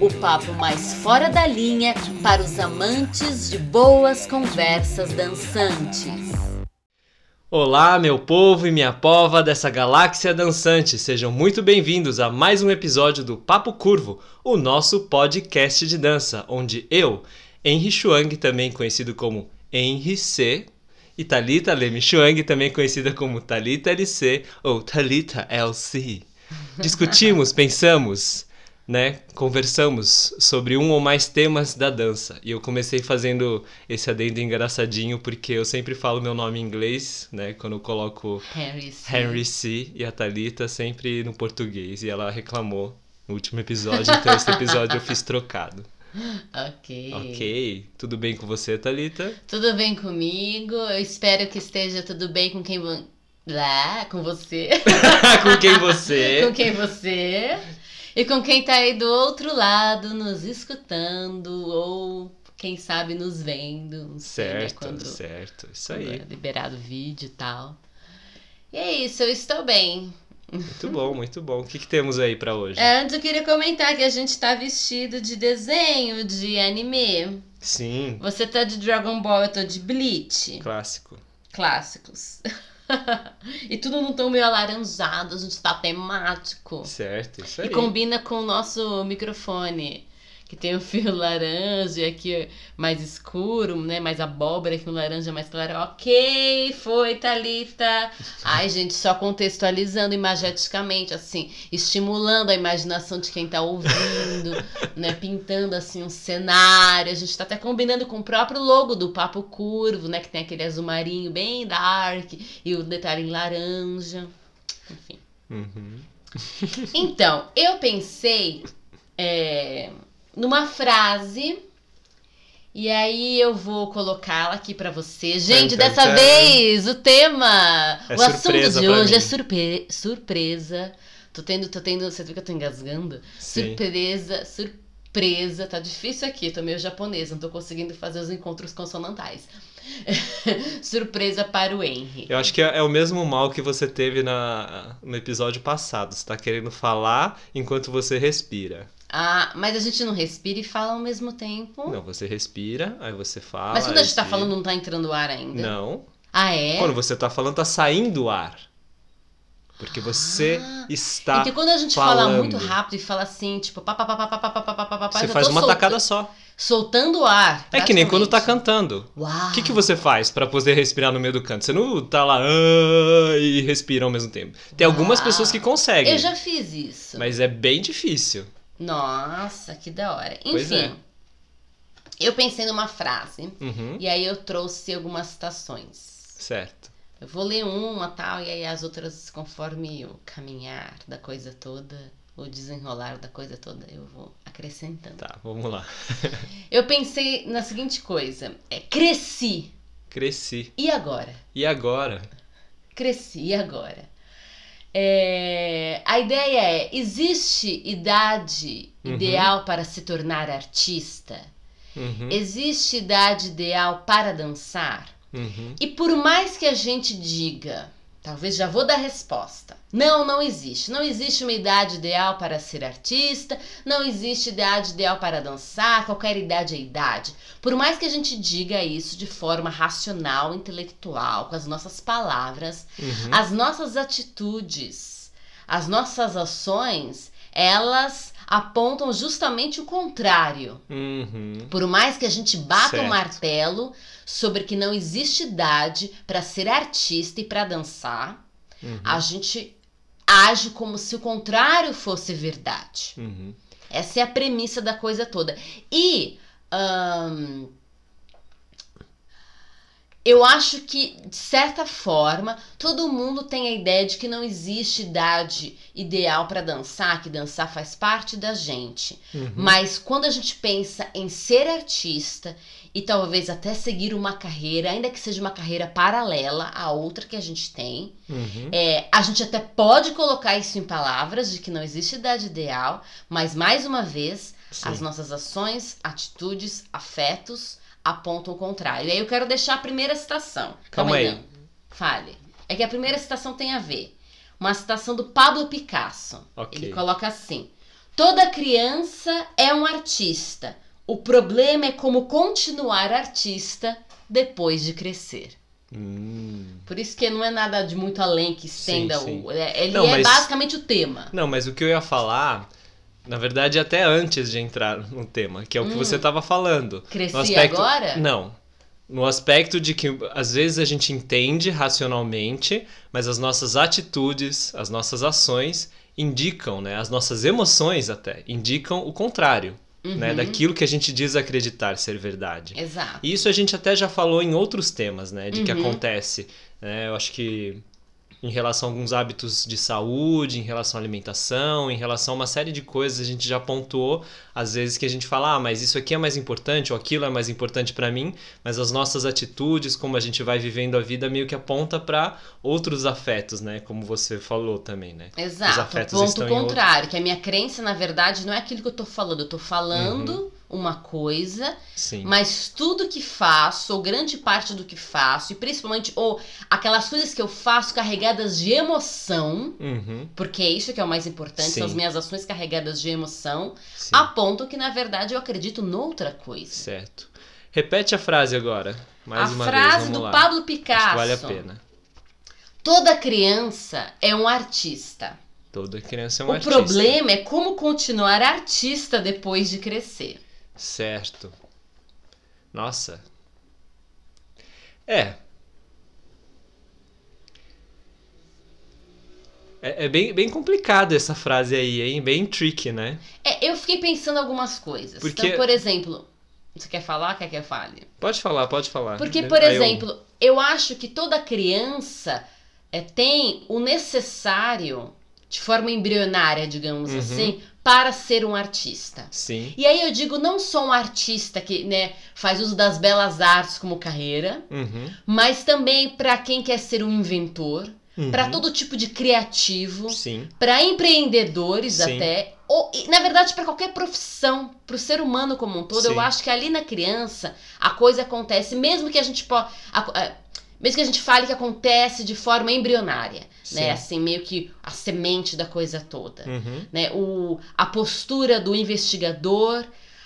o papo mais fora da linha para os amantes de boas conversas dançantes. Olá, meu povo e minha pova dessa galáxia dançante. Sejam muito bem-vindos a mais um episódio do Papo Curvo, o nosso podcast de dança, onde eu, Henry Chuang, também conhecido como Henry C, e Talita Leme Chuang, também conhecida como Talita LC ou Talita LC, discutimos, pensamos, né, conversamos sobre um ou mais temas da dança. E eu comecei fazendo esse adendo engraçadinho porque eu sempre falo meu nome em inglês, né, quando eu coloco Henry C. Henry C e a Thalita sempre no português. E ela reclamou no último episódio, então esse episódio eu fiz trocado. Ok. Ok, tudo bem com você, Thalita? Tudo bem comigo? Eu espero que esteja tudo bem com quem. Lá, com você. com quem você? com quem você. E com quem tá aí do outro lado, nos escutando, ou quem sabe nos vendo. Não sei, né, Certo, quando, certo, isso aí. é liberado o vídeo e tal. E é isso, eu estou bem. Muito bom, muito bom. O que, que temos aí pra hoje? É, Antes eu queria comentar que a gente tá vestido de desenho, de anime. Sim, Você tá de Dragon Ball, eu tô de Bleach. clássico. Clássicos. e tudo num tom meio alaranjado, a gente tá temático. Certo, isso E aí. combina com o nosso microfone, que tem o fio laranja e aqui mais escuro, né? Mais abóbora, aqui um laranja mais claro. Ok, foi, Thalita. Ai, gente, só contextualizando imageticamente, assim, estimulando a imaginação de quem tá ouvindo, né? Pintando, assim, um cenário. A gente tá até combinando com o próprio logo do Papo Curvo, né? Que tem aquele azul marinho bem dark e o detalhe em laranja. Enfim. Uhum. Então, eu pensei é, numa frase. E aí eu vou colocá-la aqui pra você. Gente, dessa vez o tema, É o assunto de hoje é surpre surpresa. Tô tendo, tô tendo, você viu que eu tô engasgando? Sim. Surpresa, surpresa. Tá difícil aqui, tô meio japonesa, não tô conseguindo fazer os encontros consonantais. surpresa para o Henry. Eu acho que é, é o mesmo mal que você teve na, no episódio passado. Você tá querendo falar enquanto você respira. Ah, mas a gente não respira e fala ao mesmo tempo. Não, você respira, aí você fala. Mas quando a gente tá falando, não tá entrando ar ainda? Não. Ah, é? Quando você tá falando, tá saindo ar. Porque você Ah, está. Então quando a gente fala falando. muito rápido e fala assim, tipo, pá, pá, pá, pá, pá, pá, pá, pá, pá, pá, pá, Você faz uma solta- tacada só. Soltando o ar. É que nem quando tá cantando. Uau. O que, que você faz pra poder respirar no meio do canto? Você não tá lá "Ah", e respira ao mesmo tempo. Tem algumas Uau. pessoas que conseguem, Eu já fiz isso. mas é bem difícil. Nossa, que da hora. Pois Enfim. é. Eu pensei numa frase Uhum, e aí eu trouxe algumas citações. certo. Eu vou ler uma tal, e aí as outras, conforme o caminhar da coisa toda, o desenrolar da coisa toda, eu vou acrescentando. Tá, vamos lá. Eu pensei na seguinte coisa: é cresci. Cresci. E agora? E agora? Cresci, e agora? É, a ideia é: existe idade Uhum. ideal para se tornar artista? Uhum, Existe idade ideal para dançar? uhum. E por mais que a gente diga, talvez já vou dar resposta. Não, não existe. Não existe uma idade ideal para ser artista, não existe idade ideal para dançar, qualquer idade é idade. Por mais que a gente diga isso de forma racional, intelectual, com as nossas palavras, uhum. as nossas atitudes, as nossas ações, elas apontam justamente o contrário. Uhum. Por mais que a gente bata o martelo sobre que não existe idade para ser artista e para dançar, Uhum. a gente age como se o contrário fosse verdade. Uhum. Essa é a premissa da coisa toda. E eu acho que, de certa forma, todo mundo tem a ideia de que não existe idade ideal para dançar, que dançar faz parte da gente. Uhum. Mas quando a gente pensa em ser artista e talvez até seguir uma carreira, ainda que seja uma carreira paralela à outra que a gente tem. Uhum. É, a gente até pode colocar isso em palavras de que não existe idade ideal, mas mais uma vez, Sim. as nossas ações, atitudes, afetos apontam o contrário. E aí eu quero deixar a primeira citação. Calma aí. não. Fale. É que a primeira citação tem a ver. Uma citação do Pablo Picasso. Ok. Ele coloca assim: Toda criança é um artista. O problema é como continuar artista depois de crescer. Hum. Por isso que não é nada de muito além que estenda Sim, sim. o. é- Ele Não, é mas- basicamente o tema. Não, mas o que eu ia falar, na verdade, até antes de entrar no tema, que é o que Hum. você estava falando. Cresci aspecto- agora? Não. No aspecto de que às vezes a gente entende racionalmente, mas as nossas atitudes, as nossas ações indicam, né? As nossas emoções até indicam o contrário, né? Uhum. Daquilo que a gente diz acreditar ser verdade. Exato. E isso a gente até já falou em outros temas, né? De que Uhum. acontece. né? Eu acho que em relação a alguns hábitos de saúde, em relação à alimentação, em relação a uma série de coisas, a gente já pontuou, às vezes que a gente fala, ah, mas isso aqui é mais importante, ou aquilo é mais importante para mim, mas as nossas atitudes, como a gente vai vivendo a vida, meio que aponta para outros afetos, né? Como você falou também, né? Os Exato. afetos Ponto estão em outro- contrário, que a minha crença, na verdade, não é aquilo que eu tô falando. Eu tô falando Uhum. Uma coisa, Sim. mas tudo que faço, ou grande parte do que faço, e principalmente, ou aquelas coisas que eu faço carregadas de emoção, Uhum, porque é isso que é o mais importante, são as Sim. minhas ações carregadas de emoção, sim. apontam que, na verdade, eu acredito noutra coisa. Certo. Repete a frase agora, mais a uma frase vez, vamos do lá. Pablo Picasso. vale a pena. Toda criança é um artista. Toda criança é um o artista. problema é como continuar artista depois de crescer. Certo. Nossa. É. É, é bem, bem complicado essa frase aí, hein? Bem tricky, né? É, eu fiquei pensando algumas coisas. Porque- Então, por exemplo, você quer falar? Quer que eu fale? Pode falar, pode falar. Porque, Aí por eu- exemplo, eu... acho que toda criança é, tem o necessário, de forma embrionária, digamos Uhum. assim, para ser um artista. Sim. E aí eu digo não só um artista que né, faz uso das belas artes como carreira, Uhum. mas também para quem quer ser um inventor, Uhum. para todo tipo de criativo, para empreendedores Sim. até, ou na verdade para qualquer profissão, para o ser humano como um todo. Sim. Eu acho que ali na criança a coisa acontece, mesmo que a gente po- a- a- mesmo que a gente fale que acontece de forma embrionária, Sim. né? Assim meio que a semente da coisa toda Uhum. né? O, a postura do investigador,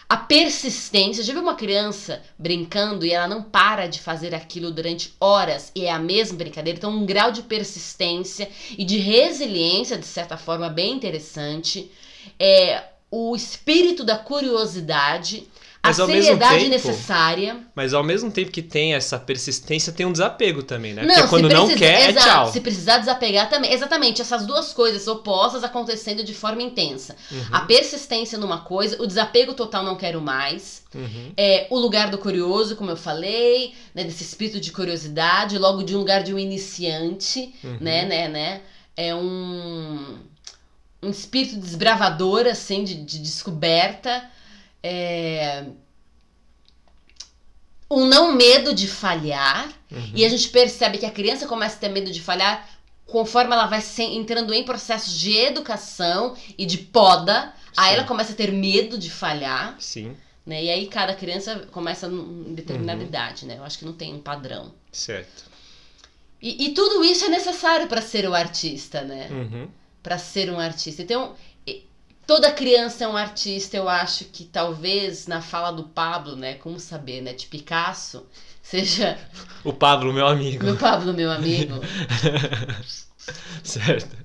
a persistência. Já viu uma criança brincando e ela não para de fazer aquilo durante horas e é a mesma brincadeira? Então, um grau de persistência e de resiliência, de certa forma, bem interessante. É, o espírito da curiosidade, Mas, a seriedade tempo, necessária. Mas ao mesmo tempo que tem essa persistência, tem um desapego também, né? Não, Porque quando não precisa- quer, é exato, tchau. Se precisar desapegar também. Exatamente, essas duas coisas opostas acontecendo de forma intensa. Uhum. A persistência numa coisa, o desapego total não quero mais. Uhum. É, o lugar do curioso, como eu falei, né, desse espírito de curiosidade, logo de um lugar de um iniciante, Uhum. né, né, né? É um, um espírito desbravador, assim, de, de descoberta. É, um não medo de falhar. Uhum. E a gente percebe que a criança começa a ter medo de falhar conforme ela vai entrando em processos de educação e de poda. Aí Sim. ela começa a ter medo de falhar, Sim, né? E aí cada criança começa em determinada Uhum. idade, né? Eu acho que não tem um padrão. certo. E, e tudo isso é necessário para ser o artista, né? Uhum. Para ser um artista. Então, toda criança é um artista. Eu acho que talvez na fala do Pablo, né? Como saber, né? De Picasso, seja O Pablo, meu amigo. meu Pablo, meu amigo. certo.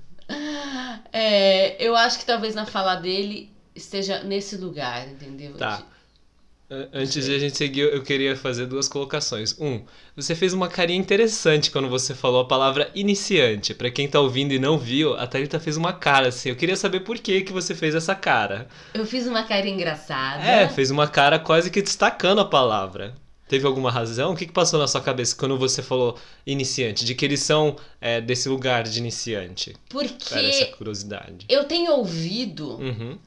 É, eu acho que talvez na fala dele esteja nesse lugar, entendeu? Tá. De- Antes de a gente seguir, eu queria fazer duas colocações. Um, você fez uma carinha interessante quando você falou a palavra iniciante. Pra quem tá ouvindo e não viu, a Thalita fez uma cara assim. Eu queria saber por que, que você fez essa cara. Eu fiz uma cara engraçada. É, fez uma cara quase que destacando a palavra. Teve alguma razão? O que, que passou na sua cabeça quando você falou iniciante? De que eles são é, desse lugar de iniciante? Era essa Porque curiosidade. eu tenho ouvido Uhum,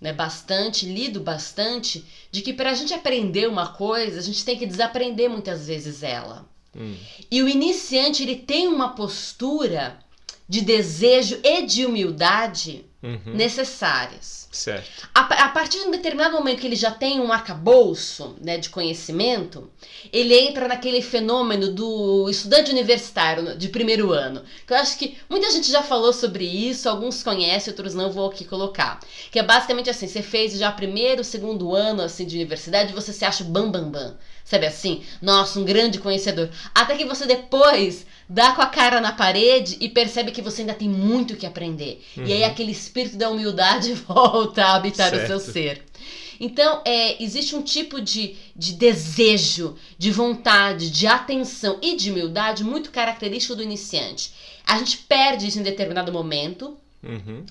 né, bastante, lido bastante, de que para a gente aprender uma coisa, a gente tem que desaprender muitas vezes ela. Hum. E o iniciante ele tem uma postura de desejo e de humildade Uhum. necessárias. Certo. A, a partir de um determinado momento que ele já tem um arcabouço né, de conhecimento, ele entra naquele fenômeno do estudante universitário de primeiro ano. Que eu acho que muita gente já falou sobre isso, alguns conhecem, outros não, vou aqui colocar. Que é basicamente assim, você fez já primeiro, segundo ano assim, de universidade, você se acha bam bam bam. Sabe assim? Nossa, um grande conhecedor. Até que você depois dá com a cara na parede e percebe que você ainda tem muito o que aprender. E aí Uhum. aquele espírito da humildade volta a habitar o seu Certo. ser. Então, é, existe um tipo de, de desejo, de vontade, de atenção e de humildade muito característico do iniciante. A gente perde isso em determinado momento Uhum.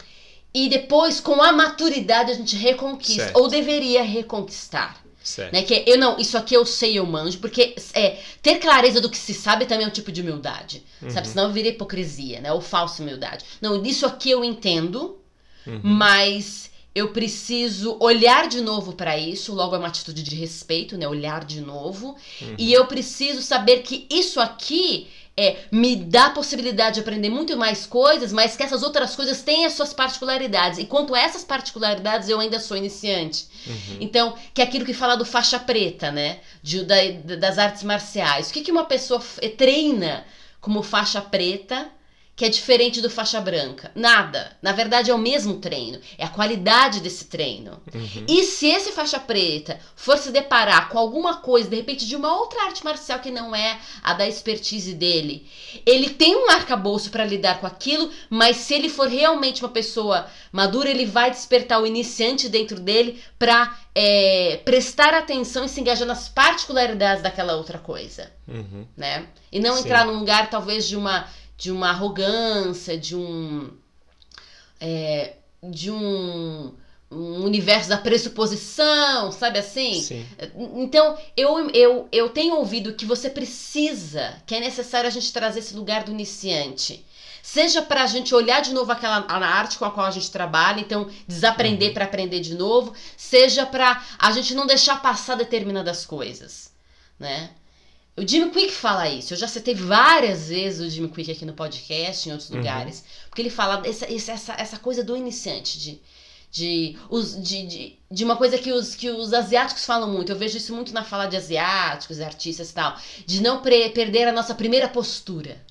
e depois, com a maturidade, a gente reconquista, Certo. ou deveria reconquistar. Certo. Né? Que é, eu não, isso aqui eu sei, eu manjo, porque é, ter clareza do que se sabe também é um tipo de humildade. Sabe? Uhum. Senão vira hipocrisia, né? Ou falsa humildade. Não, isso aqui eu entendo, Uhum. mas eu preciso olhar de novo pra isso, logo é uma atitude de respeito, né? Olhar de novo. Uhum. E eu preciso saber que isso aqui é, me dá a possibilidade de aprender muito mais coisas, mas que essas outras coisas têm as suas particularidades. E quanto a essas particularidades, eu ainda sou iniciante. Uhum. Então, que é aquilo que fala do faixa preta, né? De, da- das artes marciais. O que, que uma pessoa treina como faixa preta que é diferente do faixa branca? Nada. Na verdade, é o mesmo treino. É a qualidade desse treino. Uhum. E se esse faixa preta for se deparar com alguma coisa, de repente, de uma outra arte marcial que não é a da expertise dele, ele tem um arcabouço para lidar com aquilo, mas se ele for realmente uma pessoa madura, ele vai despertar o iniciante dentro dele para prestar atenção e se engajar nas particularidades daquela outra coisa, Uhum. né? E não Sim. entrar num lugar talvez de uma de uma arrogância, de um é, de um, um universo da pressuposição, sabe assim? Sim. Então, eu, eu, eu tenho ouvido que você precisa, que é necessário a gente trazer esse lugar do iniciante. Seja para a gente olhar de novo aquela a arte com a qual a gente trabalha, então desaprender Uhum. para aprender de novo, seja para a gente não deixar passar determinadas coisas, né? O Jimmy Quick fala isso. Eu já citei várias vezes o Jimmy Quick aqui no podcast, em outros Uhum. lugares, porque ele fala essa, essa, essa, coisa do iniciante, de, de, os, de, de, de uma coisa que os, que os asiáticos falam muito. Eu vejo isso muito na fala de asiáticos, artistas e tal, de não perder a nossa primeira postura.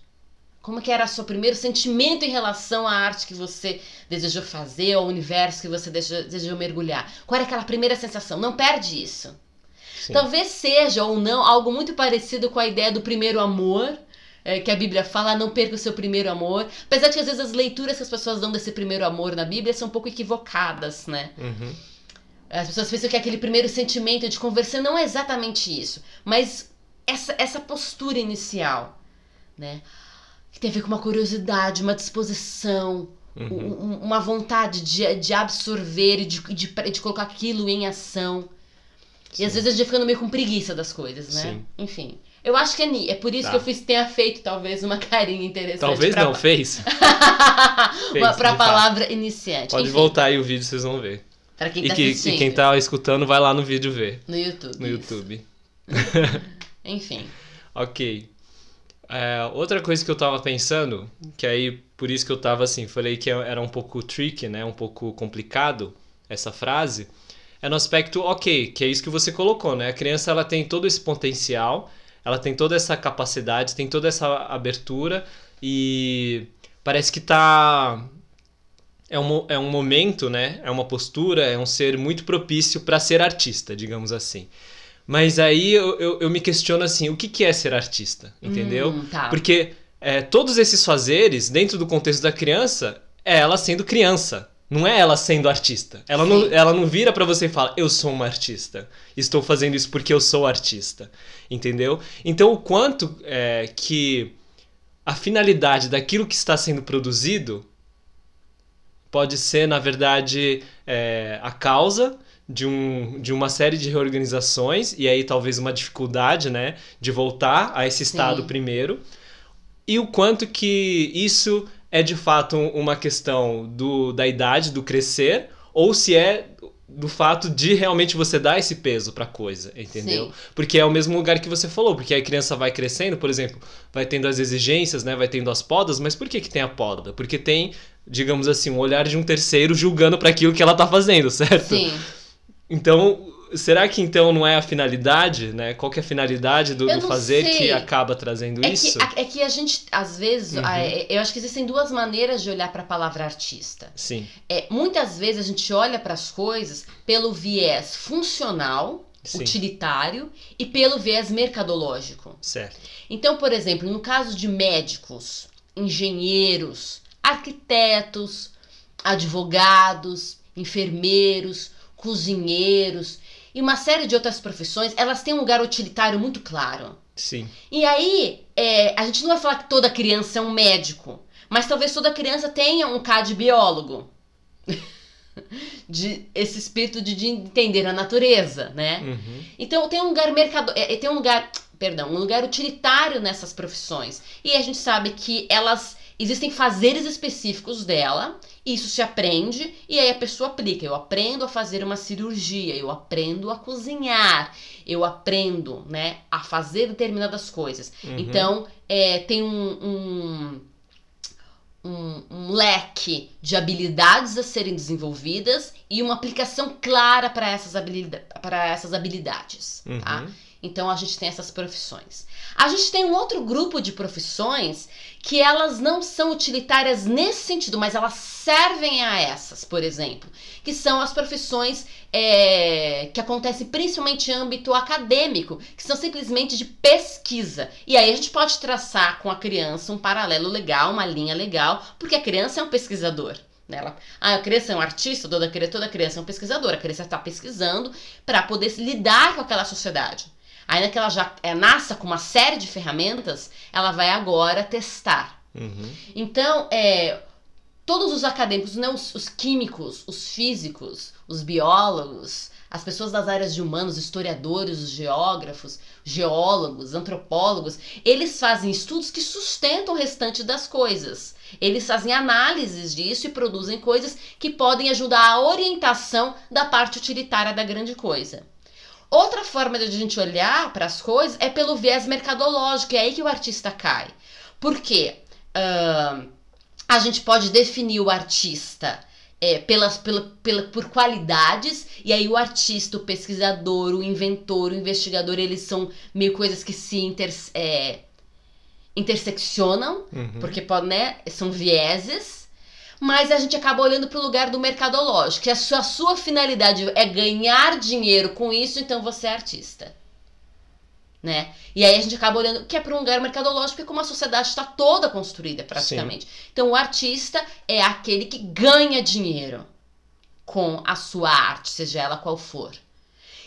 Como que era o seu primeiro sentimento em relação à arte que você desejou fazer, ao universo que você desejou, desejou mergulhar? Qual era aquela primeira sensação? Não perde isso. Sim. Talvez seja ou não algo muito parecido com a ideia do primeiro amor, é, que a Bíblia fala, não perca o seu primeiro amor. Apesar de que às vezes as leituras que as pessoas dão desse primeiro amor na Bíblia são um pouco equivocadas, né? Uhum. As pessoas pensam que aquele primeiro sentimento de conversão não é exatamente isso, mas essa, essa postura inicial, né? Que tem a ver com uma curiosidade, uma disposição, Uhum. um- um- uma vontade de, de absorver e de, de, de colocar aquilo em ação. E às vezes a gente ficando meio com preguiça das coisas, né? Sim. Enfim. Eu acho que é, é por isso Tá. que eu fiz, tenha feito talvez uma carinha interessante. Talvez pra, não, fez? uma, Fez, pra palavra iniciante. Pode Enfim, voltar aí o vídeo, vocês vão ver. Pra quem E, tá que, assistindo. e quem tá escutando, vai lá no vídeo ver. No YouTube. No isso. YouTube. Enfim. Ok. É, outra coisa que eu tava pensando, que aí por isso que eu tava assim, falei que era um pouco tricky, né? Um pouco complicado essa frase. É no aspecto, ok, que é isso que você colocou, né? A criança ela tem todo esse potencial, ela tem toda essa capacidade, tem toda essa abertura e parece que tá. É um, é um momento, né? É uma postura, é um ser muito propício para ser artista, digamos assim. Mas aí eu, eu, eu me questiono assim, o que, que é ser artista? Entendeu? Hum, tá. Porque é, todos esses fazeres, dentro do contexto da criança, é ela sendo criança. Não é ela sendo artista. Ela não, ela não vira pra você e fala, eu sou uma artista. Estou fazendo isso porque eu sou artista. Entendeu? Então, o quanto é, que a finalidade daquilo que está sendo produzido pode ser, na verdade, é, a causa de, um, de uma série de reorganizações e aí talvez uma dificuldade, né, de voltar a esse estado Sim. primeiro. E o quanto que isso é de fato uma questão do, da idade, do crescer, ou se é do fato de realmente você dar esse peso pra coisa, entendeu? Sim. Porque é o mesmo lugar que você falou, porque a criança vai crescendo, por exemplo, vai tendo as exigências, né, vai tendo as podas, mas por que que tem a poda? Porque tem, digamos assim, um olhar de um terceiro julgando para aquilo que ela tá fazendo, certo? Sim. Então, será que então não é a finalidade, né? Qual que é a finalidade do, do fazer sei. que acaba trazendo É isso? que, é que a gente, às vezes, Uhum. eu acho que existem duas maneiras de olhar para a palavra artista. Sim, É, muitas vezes a gente olha para as coisas pelo viés funcional, Sim. utilitário e pelo viés mercadológico. certo. Então, por exemplo, no caso de médicos, engenheiros, arquitetos, advogados, enfermeiros, cozinheiros e uma série de outras profissões, elas têm um lugar utilitário muito claro. Sim, E aí, é, a gente não vai falar que toda criança é um médico, mas talvez toda criança tenha um cá de biólogo. de esse espírito de, de entender a natureza, né? uhum. Então tem um lugar mercado, é, tem um lugar, perdão, um lugar utilitário nessas profissões. E a gente sabe que elas existem fazeres específicos dela, isso se aprende e aí a pessoa aplica. Eu aprendo a fazer uma cirurgia, eu aprendo a cozinhar, eu aprendo, né, a fazer determinadas coisas. Uhum. Então é, tem um, um, um, um leque de habilidades a serem desenvolvidas e uma aplicação clara para essas, habilida essas habilidades. Tá? Então a gente tem essas profissões. A gente tem um outro grupo de profissões que elas não são utilitárias nesse sentido, mas elas servem a essas, por exemplo, que são as profissões é, que acontecem principalmente em âmbito acadêmico, que são simplesmente de pesquisa. E aí a gente pode traçar com a criança um paralelo legal, uma linha legal, porque a criança é um pesquisador. né? Ela, ah, a criança é um artista, toda, cri- toda criança é um pesquisador. A criança está pesquisando para poder lidar com aquela sociedade. Ainda que ela já é, nasça com uma série de ferramentas, ela vai agora testar. Uhum. Então, é, todos os acadêmicos, não os, os químicos, os físicos, os biólogos, as pessoas das áreas de humanos, historiadores, os geógrafos, geólogos, antropólogos, eles fazem estudos que sustentam o restante das coisas. Eles fazem análises disso e produzem coisas que podem ajudar a orientação da parte utilitária da grande coisa. Outra forma de a gente olhar para as coisas é pelo viés mercadológico, é aí que o artista cai. Por quê? Ahn, a gente pode definir o artista é, pelas, pela, pela, por qualidades, e aí o artista, o pesquisador, o inventor, o investigador, eles são meio coisas que se inter, é, interseccionam, Uhum. porque pode, né, são vieses, mas a gente acaba olhando para o lugar do mercadológico, que a sua, a sua finalidade é ganhar dinheiro com isso, então você é artista. Né? E aí a gente acaba olhando que é para um lugar mercadológico, porque como a sociedade está toda construída praticamente. Então o artista é aquele que ganha dinheiro com a sua arte, seja ela qual for.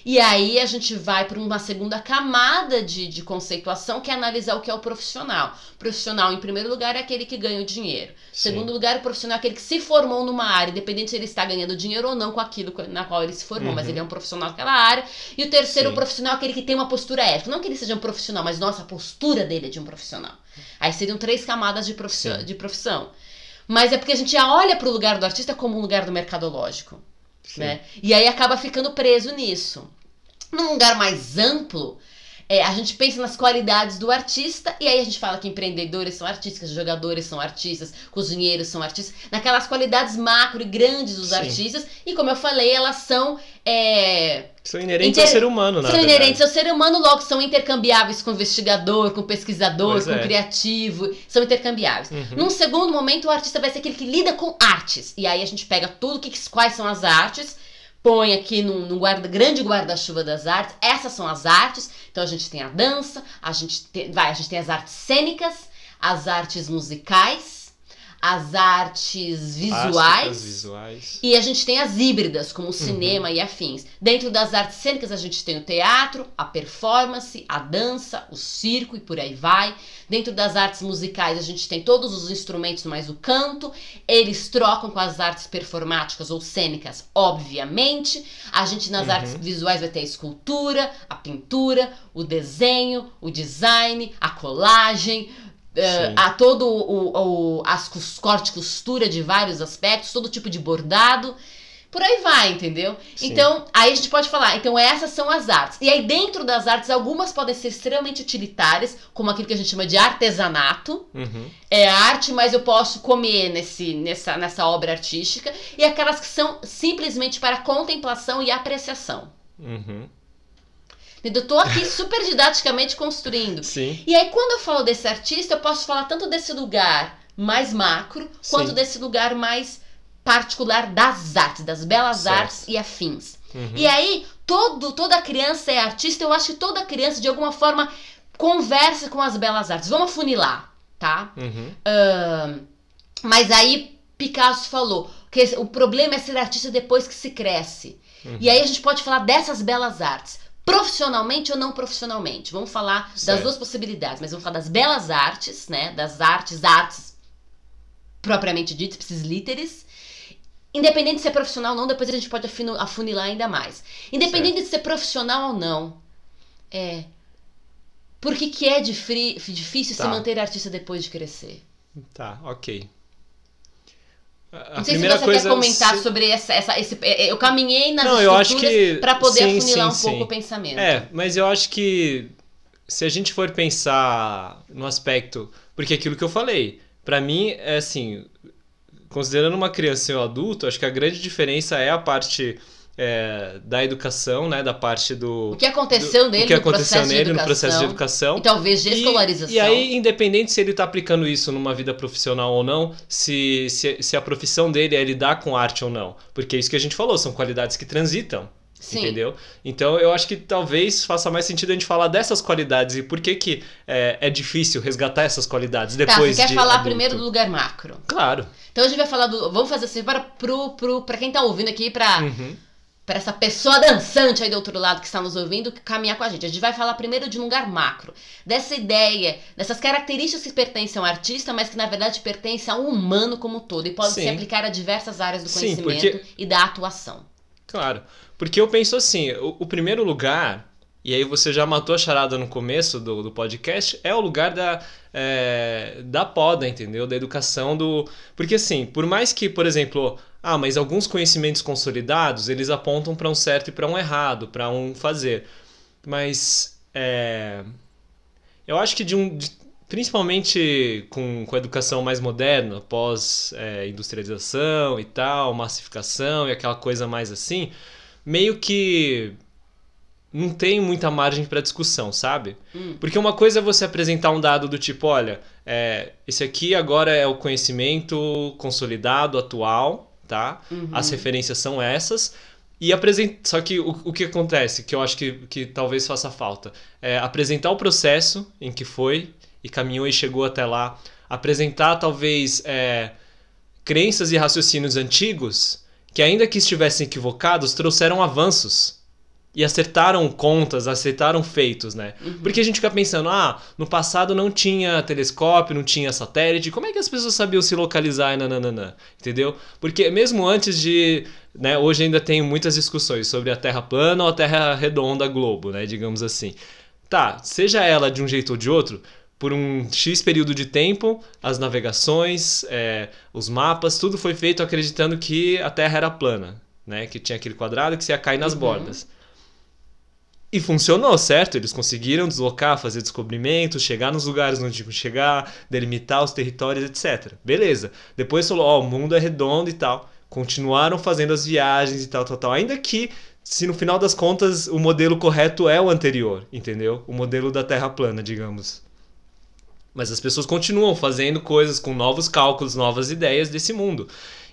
E aí a gente vai para uma segunda camada de, de conceituação, que é analisar o que é o profissional. Profissional, em primeiro lugar, é aquele que ganha o dinheiro. Sim. Segundo lugar, o profissional é aquele que se formou numa área, independente se ele está ganhando dinheiro ou não com aquilo na qual ele se formou, Uhum. mas ele é um profissional daquela área. E o terceiro, Sim. o profissional é aquele que tem uma postura ética. Não que ele seja um profissional, mas nossa, a postura dele é de um profissional. Aí seriam três camadas de profissão. Sim. De profissão. Mas é porque a gente já olha para o lugar do artista como um lugar do mercadológico Sim. né? E aí acaba ficando preso nisso. Num lugar mais amplo, é, a gente pensa nas qualidades do artista e aí a gente fala que empreendedores são artistas, jogadores são artistas, cozinheiros são artistas, naquelas qualidades macro e grandes dos Sim. artistas e como eu falei, elas são é, São inerentes Inter- ao ser humano, na são verdade. inerentes ao ser humano, logo são intercambiáveis com investigador, com pesquisador, Pois com é. o criativo, são intercambiáveis. Uhum. Num segundo momento, o artista vai ser aquele que lida com artes. E aí a gente pega tudo, que, quais são as artes, põe aqui num, num guarda, grande guarda-chuva das artes. Essas são as artes. Então a gente tem a dança, a gente tem, vai, a gente tem as artes cênicas, as artes musicais, as artes visuais. Visuais. E a gente tem as híbridas, como o cinema e afins. Dentro das artes cênicas, a gente tem o teatro, a performance, a dança, o circo e por aí vai. Dentro das artes musicais, a gente tem todos os instrumentos, mais o canto. Eles trocam com as artes performáticas ou cênicas, obviamente. A gente, nas Uhum. artes visuais, vai ter a escultura, a pintura, o desenho, o design, a colagem. Sim. a todo o, o- as corte e costura de vários aspectos, todo tipo de bordado. Por aí vai, entendeu? Sim. Então, aí a gente pode falar, então essas são as artes. E aí dentro das artes, algumas podem ser extremamente utilitárias, como aquilo que a gente chama de artesanato. Uhum. É arte, mas eu posso comer nesse, nessa, nessa obra artística. E aquelas que são simplesmente para contemplação e apreciação. Uhum. Eu tô aqui super didaticamente construindo. Sim. E aí, quando eu falo desse artista, eu posso falar tanto desse lugar mais macro, quanto Sim. desse lugar mais particular das artes, das belas Certo. artes e afins. Uhum. E aí, todo, toda criança é artista, eu acho que toda criança, de alguma forma, conversa com as belas artes. Vamos afunilar, tá? Uhum. Ahn, mas aí, Picasso falou que o problema é ser artista depois que se cresce. Uhum. E aí a gente pode falar dessas belas artes. Profissionalmente ou não profissionalmente. Vamos falar das Certo. duas possibilidades, mas vamos falar das belas artes, né? Das artes, artes propriamente ditas, ipsis literis. Independente de ser profissional ou não, depois a gente pode afunilar ainda mais. Independente de ser profissional ou não, é. Por que, que é difícil se Tá. manter artista depois de crescer? Tá, ok. A- Não sei se você coisa quer comentar se- sobre essa, essa esse, é, eu caminhei nas Não, eu acho estruturas que- para poder sim, afunilar sim, um pouco sim. o pensamento. É, mas eu acho que se a gente for pensar no aspecto. Porque aquilo que eu falei, pra mim é assim. Considerando uma criança e um adulto, acho que a grande diferença é a parte é, da educação, né? Da parte do. O que aconteceu do- nele o que no aconteceu processo nele de no processo de educação. E talvez de E- escolarização. E, aí, independente se ele tá aplicando isso numa vida profissional ou não, se, se, se a profissão dele é lidar com arte ou não. Porque é isso que a gente falou, são qualidades que transitam. Sim. Entendeu? Então eu acho que talvez faça mais sentido a gente falar dessas qualidades e por que, que é, é difícil resgatar essas qualidades Tá, depois você quer de falar adulto. primeiro do lugar macro. Claro. Então a gente vai falar do. Vamos fazer assim para pro, pro, pra quem tá ouvindo aqui, pra, Uhum. Pra essa pessoa dançante aí do outro lado que está nos ouvindo, caminhar com a gente. A gente vai falar primeiro de um lugar macro. Dessa ideia, dessas características que pertencem ao artista, mas que na verdade pertencem ao humano como um todo. E podem se Sim. aplicar a diversas áreas do Sim, conhecimento porque- e da atuação. Claro. Porque eu penso assim, o, o primeiro lugar, e aí você já matou a charada no começo do, do podcast, é o lugar da, é, da poda, entendeu? Da educação do. Porque assim, por mais que, por exemplo, ah, mas alguns conhecimentos consolidados, eles apontam para um certo e para um errado, para um fazer. Mas é, eu acho que de um. de- principalmente com, com a educação mais moderna, pós-industrialização e tal, massificação e aquela coisa mais assim, meio que não tem muita margem para discussão, sabe? Hum. Porque uma coisa é você apresentar um dado do tipo, olha, é, esse aqui agora é o conhecimento consolidado, atual, tá? Uhum. As referências são essas. E apresentar. Só que o, o que acontece, que eu acho que, que talvez faça falta, é apresentar o processo em que foi e caminhou e chegou até lá. Apresentar, talvez, é, crenças e raciocínios antigos que, ainda que estivessem equivocados, trouxeram avanços. E acertaram contas, acertaram feitos, né? Porque a gente fica pensando, ah, no passado não tinha telescópio, não tinha satélite, como é que as pessoas sabiam se localizar e nananana? Entendeu? Porque mesmo antes de. Né, hoje ainda tem muitas discussões sobre a Terra plana ou a Terra redonda globo, né? Digamos assim. Tá, seja ela de um jeito ou de outro, por um X período de tempo, as navegações, é, os mapas, tudo foi feito acreditando que a Terra era plana, né? Que tinha aquele quadrado que você ia cair nas Uhum. bordas. E funcionou, certo? Eles conseguiram deslocar, fazer descobrimentos, chegar nos lugares onde tinham que chegar, delimitar os territórios, etc. Beleza. Depois falou, ó, o mundo é redondo e tal. Continuaram fazendo as viagens e tal, tal, tal. Ainda que, se no final das contas, o modelo correto é o anterior, entendeu? O modelo da Terra plana, digamos. Mas as pessoas continuam fazendo coisas com novos cálculos, novas ideias desse mundo.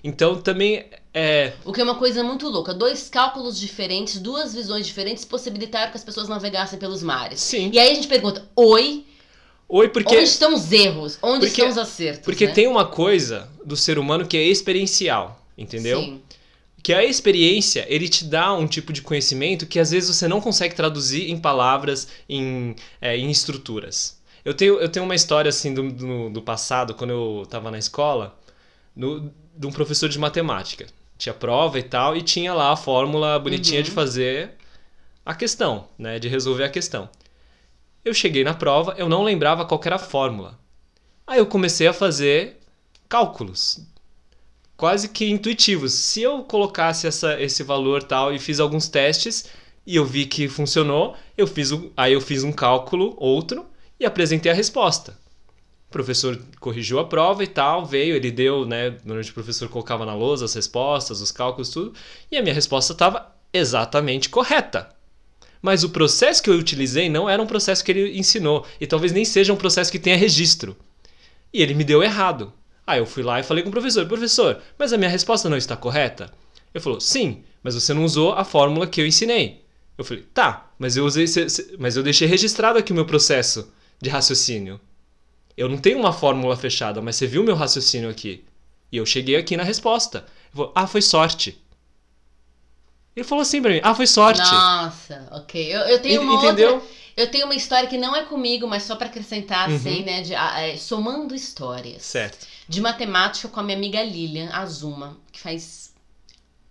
Então também é. O que é uma coisa muito louca. Dois cálculos diferentes, duas visões diferentes possibilitaram que as pessoas navegassem pelos mares. Sim. E aí a gente pergunta: oi, Oi, porque. onde estão os erros? Onde Porque- estão os acertos? Porque né? tem uma coisa do ser humano que é experiencial, entendeu? Sim. Que a experiência, ele te dá um tipo de conhecimento que às vezes você não consegue traduzir em palavras, em, é, em estruturas. Eu tenho, eu tenho uma história assim do, do, do passado, quando eu estava na escola, no, de um professor de matemática. Tinha prova e tal, e tinha lá a fórmula bonitinha Uhum. de fazer a questão, né? De resolver a questão. Eu cheguei na prova, eu não lembrava qual era a fórmula. Aí eu comecei a fazer cálculos. quase que intuitivos. Se eu colocasse essa, esse valor tal e fiz alguns testes e eu vi que funcionou, eu fiz aí eu fiz um cálculo outro e apresentei a resposta. Professor corrigiu a prova e tal, veio, ele deu, né? Durante o professor colocava na lousa as respostas, os cálculos, tudo, e a minha resposta estava exatamente correta. Mas o processo que eu utilizei não era um processo que ele ensinou, e talvez nem seja um processo que tenha registro. E ele me deu errado. Aí eu fui lá e falei com o professor: professor, mas a minha resposta não está correta? Ele falou: sim, mas você não usou a fórmula que eu ensinei. Eu falei: tá, mas eu usei, mas eu deixei registrado aqui o meu processo de raciocínio. Eu não tenho uma fórmula fechada, mas você viu o meu raciocínio aqui. E eu cheguei aqui na resposta. Eu falei, ah, foi sorte. Ele falou assim pra mim: ah, foi sorte. Nossa, ok. Eu, eu tenho uma Entendeu? outra. Eu tenho uma história que não é comigo, mas só pra acrescentar, Uhum. assim, né? De, ah, é, somando histórias. Certo. De matemática com a minha amiga Lilian Azuma, que faz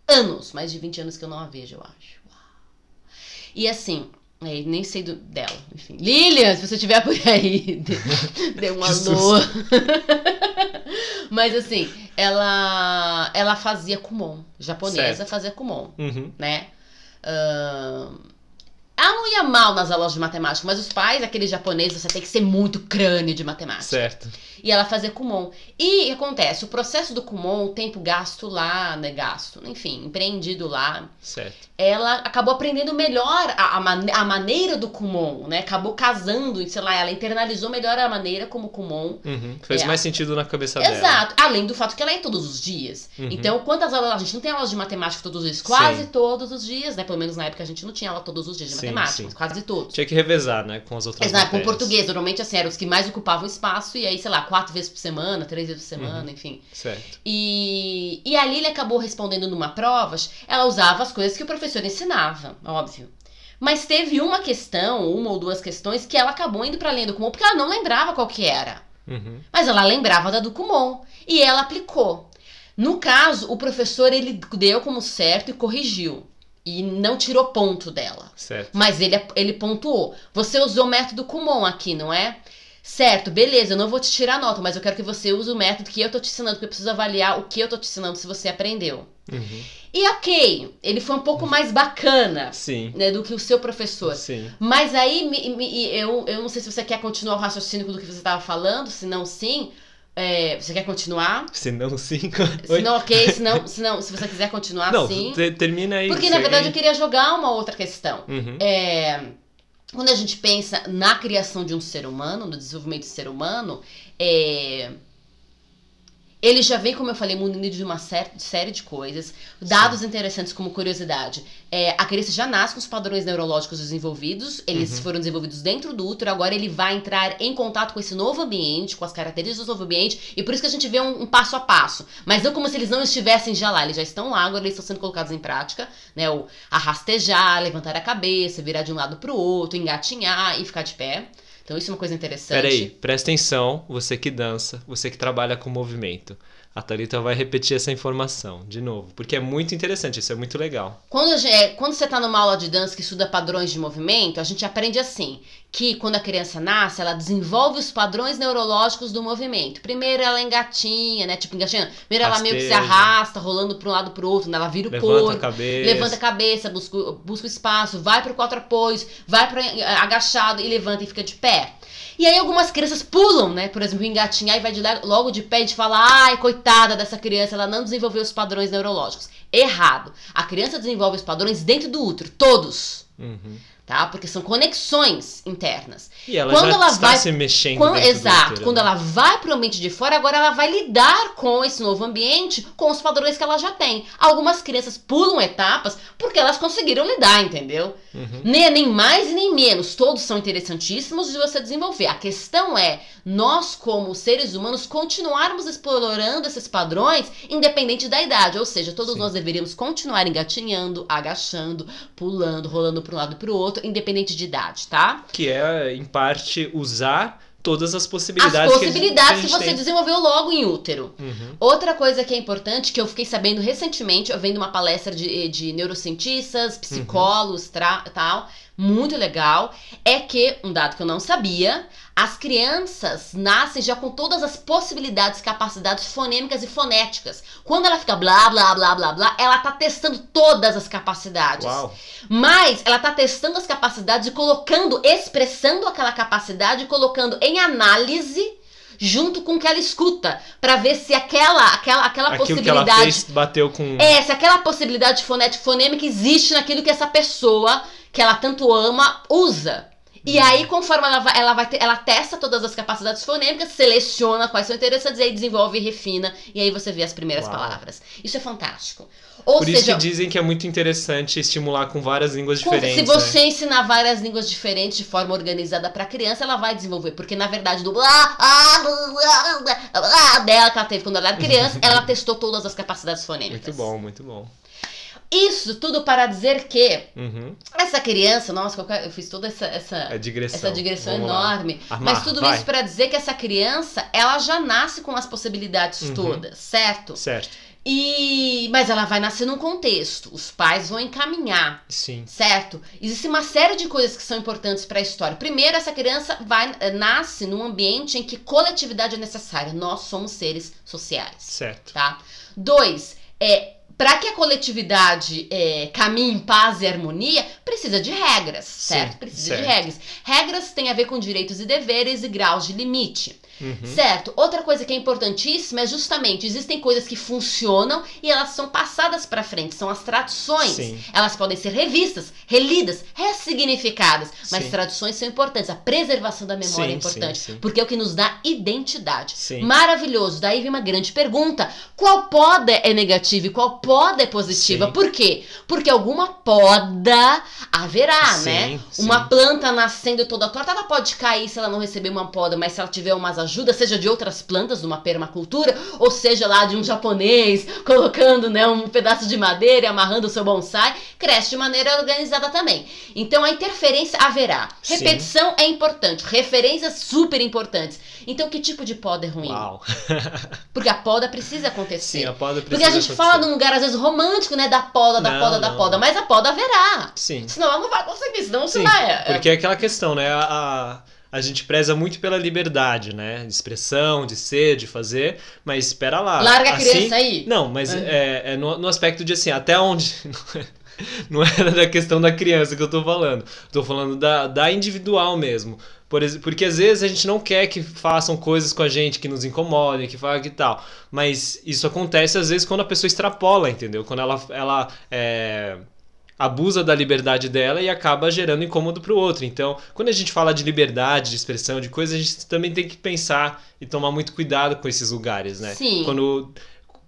anos, mais de 20 anos que eu não a vejo, eu acho. Uau. E assim, é, nem sei do, dela, enfim. Lilian, se você estiver por aí, dê, dê um alô. Mas assim, ela, ela fazia Kumon. Japonesa Certo. fazia Kumon Uhum. né? Ahn, ela não ia mal nas aulas de matemática, mas os pais, aqueles japoneses, você tem que ser muito crânio de matemática. Certo. E ela fazia Kumon. E o acontece? O processo do Kumon, o tempo gasto lá, né? Gasto, enfim, empreendido lá, Certo. ela acabou aprendendo melhor a, a, mane- a maneira do Kumon, né? Acabou casando, sei lá, ela internalizou melhor a maneira como Kumon Uhum. Fez É. mais sentido na cabeça dela. Exato. Além do fato que ela é todos os dias. Uhum. Então, quantas aulas? A gente não tem aulas de matemática todos os dias. Quase Sim. todos os dias, né? Pelo menos na época a gente não tinha aula todos os dias de Sim, matemática, sim. quase todos. Tinha que revezar, né? Com as outras Exato, com matérias. português. Normalmente, assim, eram os que mais ocupavam espaço. E aí, sei lá, quatro vezes por semana, três vezes por Uhum. semana, enfim. Certo. E, e a Lili acabou respondendo numa prova. Ela usava as coisas que o professor ensinava, óbvio. Mas teve uma questão, uma ou duas questões, que ela acabou indo pra além do comum, porque ela não lembrava qual que era. Uhum. Mas ela lembrava da do Kumon e ela aplicou. No caso, o professor ele deu como certo e corrigiu. E não tirou ponto dela. Certo. Mas ele, ele pontuou. Você usou o método Kumon aqui, não é? Certo, beleza, eu não vou te tirar nota, mas eu quero que você use o método que eu tô te ensinando, porque eu preciso avaliar o que eu tô te ensinando se você aprendeu. Uhum. E ok, ele foi um pouco mais bacana Sim. né, do que o seu professor. Sim. Mas aí, me- me- eu, eu não sei se você quer continuar o raciocínio do que você estava falando, se não, sim. É, você quer continuar? Se não, sim. Se não, ok. Se, não, se, não, se você quiser continuar, Não, sim. te- termina aí. Porque, na verdade, eu queria jogar uma outra questão. Uhum. É, quando a gente pensa na criação de um ser humano, no desenvolvimento do ser humano, é, ele já vem, como eu falei, munido de uma série de coisas. Dados interessantes como curiosidade. É, a criança já nasce com os padrões neurológicos desenvolvidos, eles Uhum. foram desenvolvidos dentro do útero, agora ele vai entrar em contato com esse novo ambiente, com as características do novo ambiente, e por isso que a gente vê um, um passo a passo. Mas não como se eles não estivessem já lá, eles já estão lá, agora eles estão sendo colocados em prática, né? O arrastejar, levantar a cabeça, virar de um lado pro outro, engatinhar e ficar de pé. Então isso é uma coisa interessante. Peraí, presta atenção, você que dança, você que trabalha com movimento. A Thalita vai repetir essa informação de novo, porque é muito interessante, isso é muito legal. Quando, a gente- é, quando você tá numa aula de dança que estuda padrões de movimento, a gente aprende assim, que quando a criança nasce, ela desenvolve os padrões neurológicos do movimento. Primeiro ela engatinha, né? Tipo, engatinhando. Primeiro ela meio que se arrasta, rolando pra um lado pro outro, né? ela vira o Levanta a corpo. cabeça. Levanta a cabeça, busca, busca o espaço, vai pro quatro apoios, vai para agachado e levanta e fica de pé. E aí algumas crianças pulam, né? Por exemplo, engatinhar e vai de logo de pé e de falar, ai, coitada dessa criança, ela não desenvolveu os padrões neurológicos. Errado. A criança desenvolve os padrões dentro do útero, todos, Uhum. Tá? Porque são conexões internas. E ela Quando já ela está vai- se mexendo Quando- exato. quando né? ela vai pro ambiente de fora, agora ela vai lidar com esse novo ambiente, com os padrões que ela já tem. Algumas crianças pulam etapas porque elas conseguiram lidar, entendeu? Uhum. Nem, nem mais e nem menos. Todos são interessantíssimos de você desenvolver. A questão é, nós, como seres humanos, continuarmos explorando esses padrões, independente da idade. Ou seja, todos Sim. nós deveríamos continuar engatinhando, agachando, pulando, rolando para um lado e para o outro, independente de idade, tá? Que é, em parte, usar todas as As possibilidades, possibilidades que, a que, gente você tem. desenvolveu logo em útero. Uhum. Outra coisa que é importante, que eu fiquei sabendo recentemente, eu vendo uma palestra de, de neurocientistas, psicólogos, tra- tal, muito legal, é que, um dado que eu não sabia, as crianças nascem já com todas as possibilidades, capacidades fonêmicas e fonéticas. Quando ela fica blá, blá, blá, blá, blá, ela tá testando todas as capacidades. Uau. Mas ela tá testando as capacidades e colocando, expressando aquela capacidade, colocando em análise junto com o que ela escuta, para ver se aquela aquela aquela Aquilo que possibilidade ela fez bateu com. é, se aquela possibilidade fonética fonêmica existe naquilo que essa pessoa que ela tanto ama usa. E aí, conforme ela vai, ela vai ter- ela testa todas as capacidades fonêmicas, seleciona quais são interessantes, e aí desenvolve e refina, e aí você vê as primeiras Uau. palavras. Isso é fantástico. Ou Por isso seja, que dizem que é muito interessante estimular com várias línguas diferentes. se né? você ensinar várias línguas diferentes de forma organizada pra criança, ela vai desenvolver. Porque na verdade, do blá, blá, blá, blá, dela que ela teve quando ela era criança, ela testou todas as capacidades fonêmicas. Muito bom, muito bom. Isso tudo para dizer que Uhum. essa criança, nossa, eu fiz toda essa, essa, É digressão. essa digressão Vamos enorme. Mas tudo vai. isso para dizer que essa criança, ela já nasce com as possibilidades Uhum. todas, certo? Certo. E mas ela vai nascer num contexto. Os pais vão encaminhar, Sim. certo? Existe uma série de coisas que são importantes para a história. Primeiro, essa criança vai eh, nasce num ambiente em que coletividade é necessária. Nós somos seres sociais Certo. tá? Dois, é, para que a coletividade é, caminhe em paz e harmonia, precisa de regras, Sim, certo? Precisa de certo. regras. Regras têm a ver com direitos e deveres e graus de limite, Uhum. certo? Outra coisa que é importantíssima é justamente, existem coisas que funcionam e elas são passadas para frente, são as tradições. Sim. Elas podem ser revistas, relidas, ressignificadas, mas Sim. tradições são importantes. A preservação da memória Sim, é importante, porque é o que nos dá identidade. Maravilhoso. Daí vem uma grande pergunta: qual poda é negativa e qual poda é positiva? Por quê? Porque alguma poda haverá, né? sim. Uma planta nascendo toda torta, ela pode cair se ela não receber uma poda, mas se ela tiver umas ajudas, seja de outras plantas, numa permacultura, ou seja lá de um japonês colocando né, um pedaço de madeira e amarrando o seu bonsai, cresce de maneira organizada também. Então a interferência haverá. Sim. Repetição é importante, referências super importantes. Então que tipo de poda é ruim? Uau. Porque a poda precisa acontecer. Sim, a poda precisa Porque a gente fala acontecer. num lugar às vezes romântico, né? Da poda, da Não, poda, da não. poda, mas a poda haverá. Sim. Senão ela não vai conseguir, senão você Sim, vai. é, porque é aquela questão, né? A, a, gente preza muito pela liberdade, né? De expressão, de ser, de fazer, mas espera lá. Larga a assim- criança aí. Não, mas Uhum. é, é no, no aspecto de assim, até onde. Não era da questão da criança que eu tô falando. Tô falando da, da individual mesmo. Por, porque às vezes a gente não quer que façam coisas com a gente que nos incomodem, que falem que tal. Mas isso acontece às vezes quando a pessoa extrapola, entendeu? Quando ela, ela é, abusa da liberdade dela e acaba gerando incômodo pro outro. Então, quando a gente fala de liberdade, de expressão, de coisas, a gente também tem que pensar e tomar muito cuidado com esses lugares, né? Sim. Quando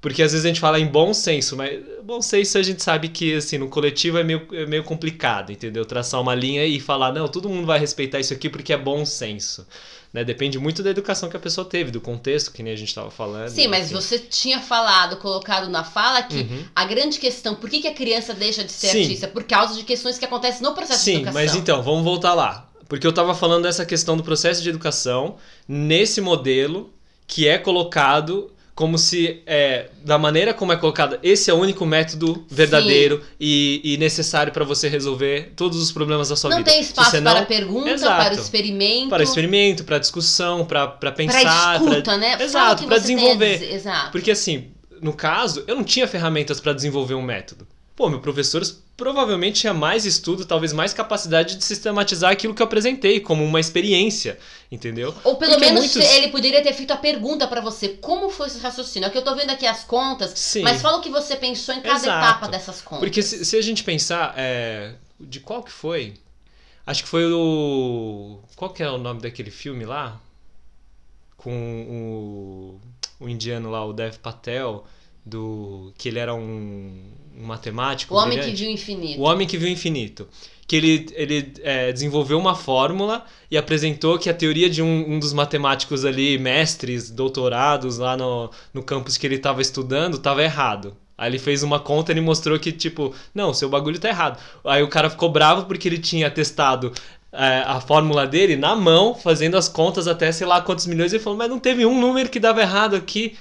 porque às vezes a gente fala em bom senso, mas bom senso a gente sabe que assim, no coletivo é meio, é meio complicado, entendeu? Traçar uma linha e falar, não, todo mundo vai respeitar isso aqui porque é bom senso. Né? Depende muito da educação que a pessoa teve, do contexto, que nem a gente estava falando. Sim, mas enfim. você tinha falado, colocado na fala que Uhum. a grande questão, por que, que a criança deixa de ser Sim. artista? Por causa de questões que acontecem no processo de Sim, educação. mas então, vamos voltar lá. Porque eu estava falando dessa questão do processo de educação nesse modelo que é colocado como se, é, da maneira como é colocado, esse é o único método verdadeiro e, e necessário para você resolver todos os problemas da sua não vida. tem Se espaço você para não- pergunta, Exato. para o experimento, para experimento, para discussão, para pensar, para escuta, né? Exato, pra você tem a desenvolver. dizer, Exato. Porque assim, no caso, eu não tinha ferramentas para desenvolver um método. Pô, meu professor provavelmente tinha mais estudo, talvez mais capacidade de sistematizar aquilo que eu apresentei como uma experiência, entendeu? Ou pelo Porque menos muitos- ele poderia ter feito a pergunta pra você, como foi esse raciocínio? É que eu tô vendo aqui as contas, Sim. mas fala o que você pensou em cada Exato. etapa dessas contas. Porque se, se a gente pensar, é, de qual que foi? Acho que foi o qual que é o nome daquele filme lá com o, o indiano lá, o Dev Patel, do que ele era um, um matemático. o homem que brilhante. viu o infinito. O Homem que Viu o Infinito. Que ele, ele é, desenvolveu uma fórmula e apresentou que a teoria de um, um dos matemáticos ali, mestres, doutorados lá no, no campus que ele estava estudando, estava errado. Aí ele fez uma conta e mostrou que, tipo, não, seu bagulho tá errado. Aí o cara ficou bravo porque ele tinha testado é, a fórmula dele na mão, fazendo as contas até sei lá quantos milhões. Ele falou, mas não teve um número que dava errado aqui.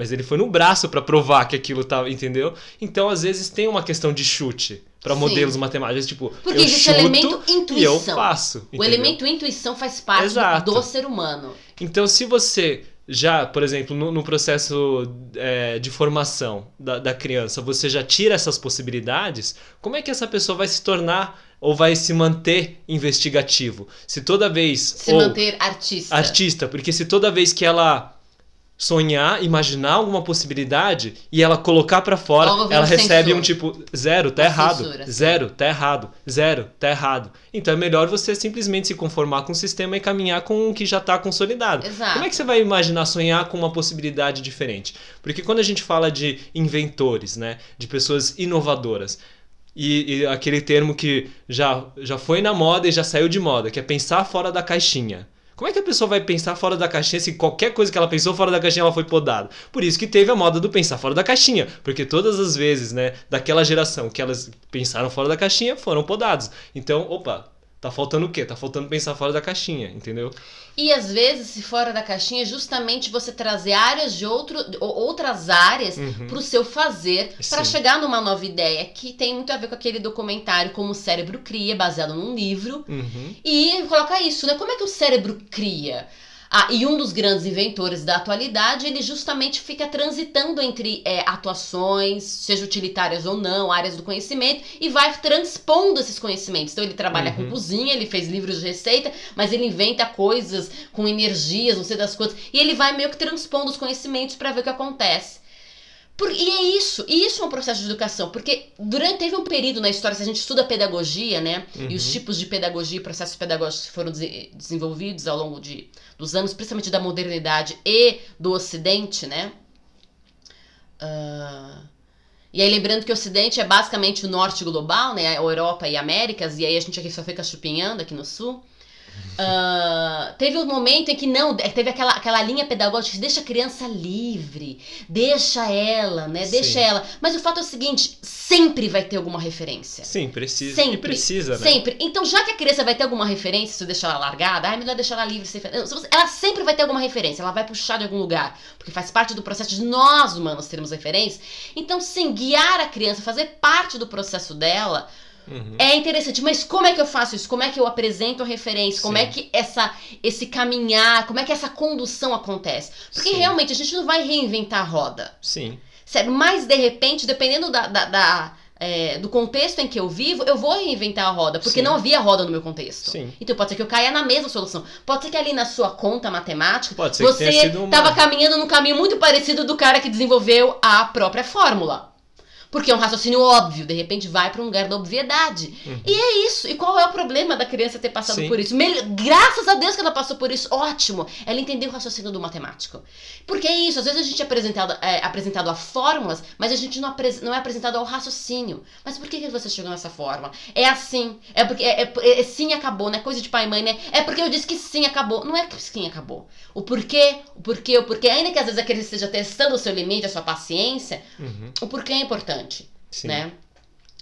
Mas ele foi no braço pra provar que aquilo tava, entendeu? Então, às vezes, tem uma questão de chute. para modelos matemáticos. Tipo, Porque eu existe chuto o elemento e eu intuição. faço. O entendeu? elemento intuição faz parte Exato. do ser humano. Então, se você já, por exemplo, no, no processo é, de formação da, da criança, você já tira essas possibilidades, como é que essa pessoa vai se tornar ou vai se manter investigativo? Se toda vez. Se ou manter artista. artista, porque se toda vez que ela sonhar, imaginar alguma possibilidade e ela colocar pra fora, Logo ela recebe censor. um tipo zero, tá A errado. censura. Zero, tá errado. Zero, tá errado. Então é melhor você simplesmente se conformar com o sistema e caminhar com o que já tá consolidado. Exato. Como é que você vai imaginar sonhar com uma possibilidade diferente? Porque quando a gente fala de inventores, né, de pessoas inovadoras, e, e aquele termo que já, já foi na moda e já saiu de moda, que é pensar fora da caixinha. Como é que a pessoa vai pensar fora da caixinha se qualquer coisa que ela pensou fora da caixinha ela foi podada? Por isso que teve a moda do pensar fora da caixinha, porque todas as vezes, né, daquela geração que elas pensaram fora da caixinha foram podadas. Então, opa, tá faltando o quê? Tá faltando pensar fora da caixinha, entendeu? E às vezes, se fora da caixinha, é justamente você trazer áreas de outro, ou- outras áreas Uhum. para o seu fazer, para chegar numa nova ideia, que tem muito a ver com aquele documentário Como o Cérebro Cria, baseado num livro. Uhum. E coloca isso, né? Como é que o cérebro cria? Ah, e um dos grandes inventores da atualidade, ele justamente fica transitando entre é, atuações, seja utilitárias ou não, áreas do conhecimento, e vai transpondo esses conhecimentos. Então ele trabalha Uhum. com cozinha, ele fez livros de receita, mas ele inventa coisas com energias, não sei das coisas, e ele vai meio que transpondo os conhecimentos para ver o que acontece. Por- e é isso, e isso é um processo de educação, porque durante teve um período na história, se a gente estuda pedagogia, né, e os Uhum. tipos de pedagogia e processos pedagógicos que foram dese- desenvolvidos ao longo de, dos anos, principalmente da modernidade e do Ocidente, né? Ah, e aí lembrando que o Ocidente é basicamente o norte global, né, a Europa e Américas, e aí a gente aqui só fica chupinhando aqui no Sul. Ah, teve um momento em que não, teve aquela, aquela linha pedagógica que deixa a criança livre, deixa ela, né? Deixa Sim. ela. Mas o fato é o seguinte: sempre vai ter alguma referência. Sim, precisa. Sempre. E precisa, né? Sempre. Então, já que a criança vai ter alguma referência, se eu deixar ela largada, ai, melhor deixar ela livre. sem- Ela sempre vai ter alguma referência, ela vai puxar de algum lugar. Porque faz parte do processo de nós, humanos, termos referência. Então, sim, guiar a criança, fazer parte do processo dela, Uhum. é interessante, mas como é que eu faço isso? Como é que eu apresento a referência? Como Sim. é que essa, esse caminhar, como é que essa condução acontece? Porque Sim. realmente a gente não vai reinventar a roda. Sim. Sério, mas de repente, dependendo da, da- da, é, do contexto em que eu vivo, eu vou reinventar a roda, porque Sim. não havia roda no meu contexto. Sim. Então pode ser que eu caia na mesma solução. Pode ser que ali na sua conta matemática, você sido uma- estava caminhando num caminho muito parecido do cara que desenvolveu a própria fórmula. Porque é um raciocínio óbvio, de repente vai para um lugar da obviedade. Uhum. E é isso. E qual é o problema da criança ter passado Sim. por isso? Mel- Graças a Deus que ela passou por isso, ótimo. Ela entendeu o raciocínio do matemático. Porque é isso, às vezes a gente é apresentado, é, apresentado a fórmulas, mas a gente não, não é apresentado ao raciocínio. Mas por que, que você chegou nessa forma? É assim, é porque é, é- é sim acabou, né? Coisa de pai e mãe, né? É porque eu disse que sim acabou. Não é que sim acabou. O porquê, o porquê, o porquê, ainda que às vezes a criança esteja testando o seu limite, a sua paciência, Uhum. o porquê é importante Sim. né?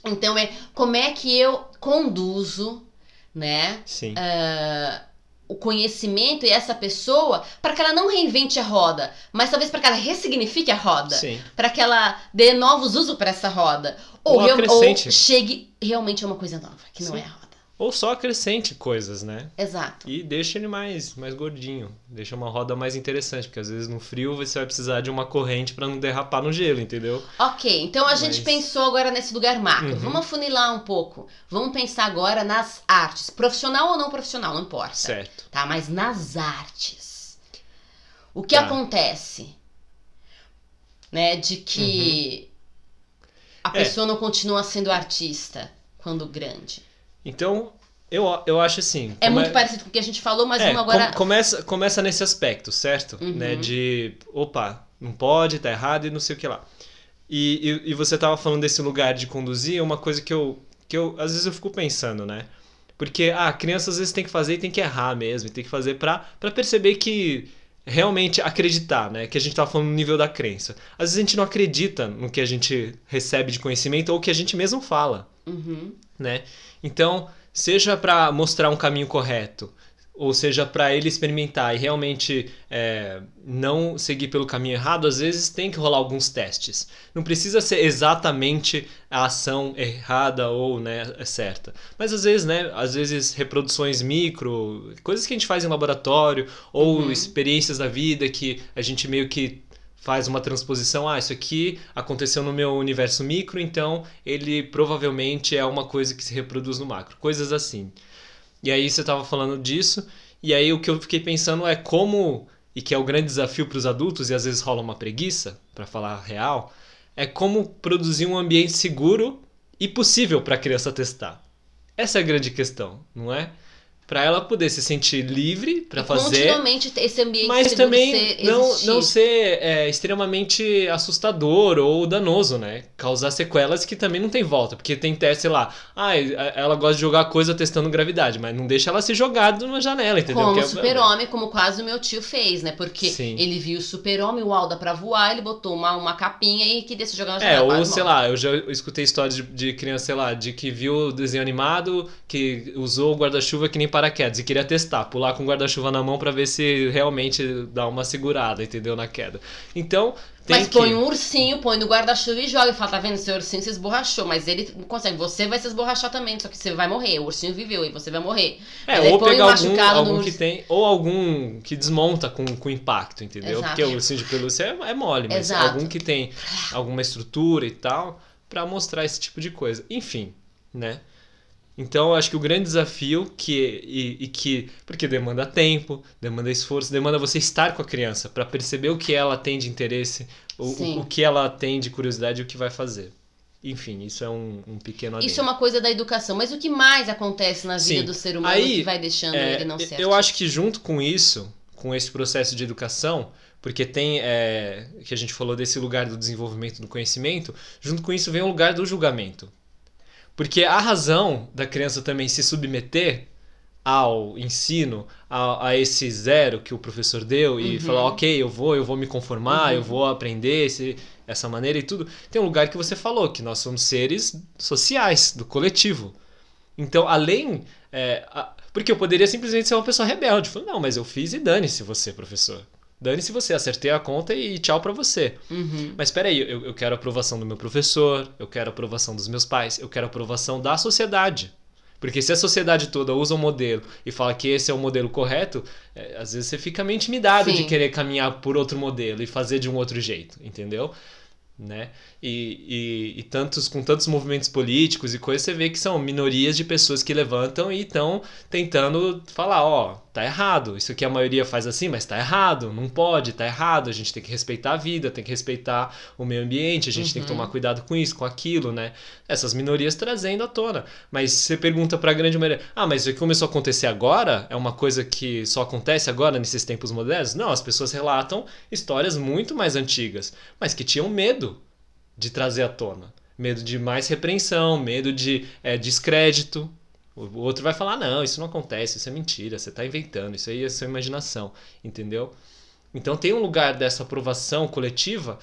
Então é como é que eu conduzo, né, Sim. ah, o conhecimento e essa pessoa para que ela não reinvente a roda, mas talvez para que ela ressignifique a roda, para que ela dê novos usos para essa roda, ou, Ou ou chegue realmente a uma coisa nova, que não Sim. é a roda. Ou só acrescente coisas, né? Exato. E deixa ele mais, mais gordinho. Deixa uma roda mais interessante, porque às vezes no frio você vai precisar de uma corrente para não derrapar no gelo, entendeu? Ok, então a gente Mas- pensou agora nesse lugar macro. Uhum. Vamos afunilar um pouco. Vamos pensar agora nas artes, profissional ou não profissional, não importa. Certo. tá? Mas nas artes, o que Tá. acontece, né, de que a Uhum. É. pessoa não continua sendo artista quando grande? Então, eu, eu acho assim. É muito parecido com o que a gente falou, mas É, vamos agora. com- começa, começa nesse aspecto, certo? Uhum. Né, de, opa, não pode, tá errado e não sei o que lá. E, e, e você tava falando desse lugar de conduzir, é uma coisa que eu, que eu, às vezes eu fico pensando, né? Porque, ah, a criança às vezes tem que fazer e tem que errar mesmo, tem que fazer pra, pra perceber que realmente acreditar, né? Que a gente tava falando no nível da crença. Às vezes a gente não acredita no que a gente recebe de conhecimento ou que a gente mesmo fala Uhum. né? Então, seja para mostrar um caminho correto, ou seja, para ele experimentar e realmente é, não seguir pelo caminho errado, às vezes tem que rolar alguns testes. Não precisa ser exatamente a ação errada ou né, certa. Mas às vezes, né, às vezes reproduções micro, coisas que a gente faz em laboratório, ou uhum. experiências da vida que a gente meio que faz uma transposição, ah, isso aqui aconteceu no meu universo micro, então ele provavelmente é uma coisa que se reproduz no macro. Coisas assim. E aí você estava falando disso, e aí o que eu fiquei pensando é como, e que é o grande desafio para os adultos, e às vezes rola uma preguiça, para falar real, é como produzir um ambiente seguro e possível para a criança testar. Essa é a grande questão, não é? Para ela poder se sentir livre para fazer continuamente esse ambiente mas também não não ser é, extremamente assustador ou danoso né? Causar sequelas que também não tem volta porque tem teste sei lá ah, ela gosta de jogar coisa testando gravidade mas não deixa ela se jogar numa janela entendeu? Como o é super homem como quase o meu tio fez né? Porque Sim. ele viu o super homem o Alda para voar ele botou uma, uma capinha e queria se jogar na é, janela é ou sei lá eu já escutei histórias de, de criança sei lá de que viu o desenho animado que usou o guarda-chuva que nem paraquedas e queria testar, pular com guarda-chuva na mão para ver se realmente dá uma segurada, entendeu? Na queda. Então. Mas põe um ursinho, põe no guarda-chuva e joga. E fala, tá vendo? Seu ursinho se esborrachou. Mas ele consegue. Você vai se esborrachar também, só que você vai morrer. O ursinho viveu e você vai morrer. É, ou pegar um algum, algum que tem. Ou algum que desmonta com, com impacto, entendeu? Exato. Porque o ursinho de pelúcia é, é mole, mas Exato. algum que tem alguma estrutura e tal, para mostrar esse tipo de coisa. Enfim, né? Então, acho que o grande desafio que e, e, que porque demanda tempo, demanda esforço, demanda você estar com a criança para perceber o que ela tem de interesse, o, o, que ela tem de curiosidade e o que vai fazer. Enfim, isso é um, um pequeno adendo. Isso é uma coisa da educação. Mas o que mais acontece na vida Sim. do ser humano Aí, que vai deixando é, ele não ser Eu acho que junto com isso, com esse processo de educação, porque tem é, que a gente falou desse lugar do desenvolvimento do conhecimento, junto com isso vem o lugar do julgamento. Porque a razão da criança também se submeter ao ensino, a, a esse zero que o professor deu e uhum. falar, ok, eu vou, eu vou me conformar, uhum. eu vou aprender esse, essa maneira e tudo. Tem um lugar que você falou, que nós somos seres sociais, do coletivo. Então, além. É, a, porque eu poderia simplesmente ser uma pessoa rebelde. Falar, não, mas eu fiz e dane-se você, professor. Dane-se você, acertei a conta e tchau para você. Uhum. Mas espera aí, eu, eu quero a aprovação do meu professor, eu quero a aprovação dos meus pais, eu quero a aprovação da sociedade. Porque se a sociedade toda usa um modelo e fala que esse é o modelo correto, é, às vezes você fica meio intimidado Sim. de querer caminhar por outro modelo e fazer de um outro jeito, entendeu? né? E, e, e, tantos com tantos movimentos políticos e coisas, você vê que são minorias de pessoas que levantam e estão tentando falar, ó, tá errado. Isso aqui a maioria faz assim, mas tá errado, não pode, tá errado. A gente tem que respeitar a vida, tem que respeitar o meio ambiente, a gente uhum. tem que tomar uhum. cuidado com isso, com aquilo, né? Essas minorias trazendo à tona. Mas você pergunta para a grande maioria, ah, mas isso aqui começou a acontecer agora? É uma coisa que só acontece agora nesses tempos modernos? Não, as pessoas relatam histórias muito mais antigas, mas que tinham medo de trazer à tona. Medo de mais repreensão, medo de é, descrédito. O outro vai falar: não, isso não acontece, isso é mentira, você está inventando, isso aí é sua imaginação, entendeu? Então tem um lugar dessa aprovação coletiva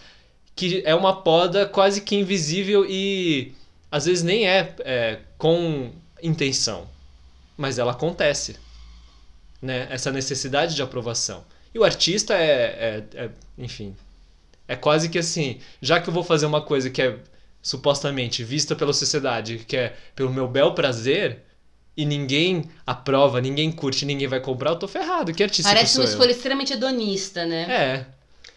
que é uma poda quase que invisível e às vezes nem é, é com intenção, mas ela acontece. Né? Essa necessidade de aprovação. E o artista é, é, é enfim, é quase que assim, já que eu vou fazer uma coisa que é supostamente vista pela sociedade, que é pelo meu bel prazer, e ninguém aprova, ninguém curte, ninguém vai comprar, eu tô ferrado. Que artista Parece que uma escolha extremamente hedonista, né? É.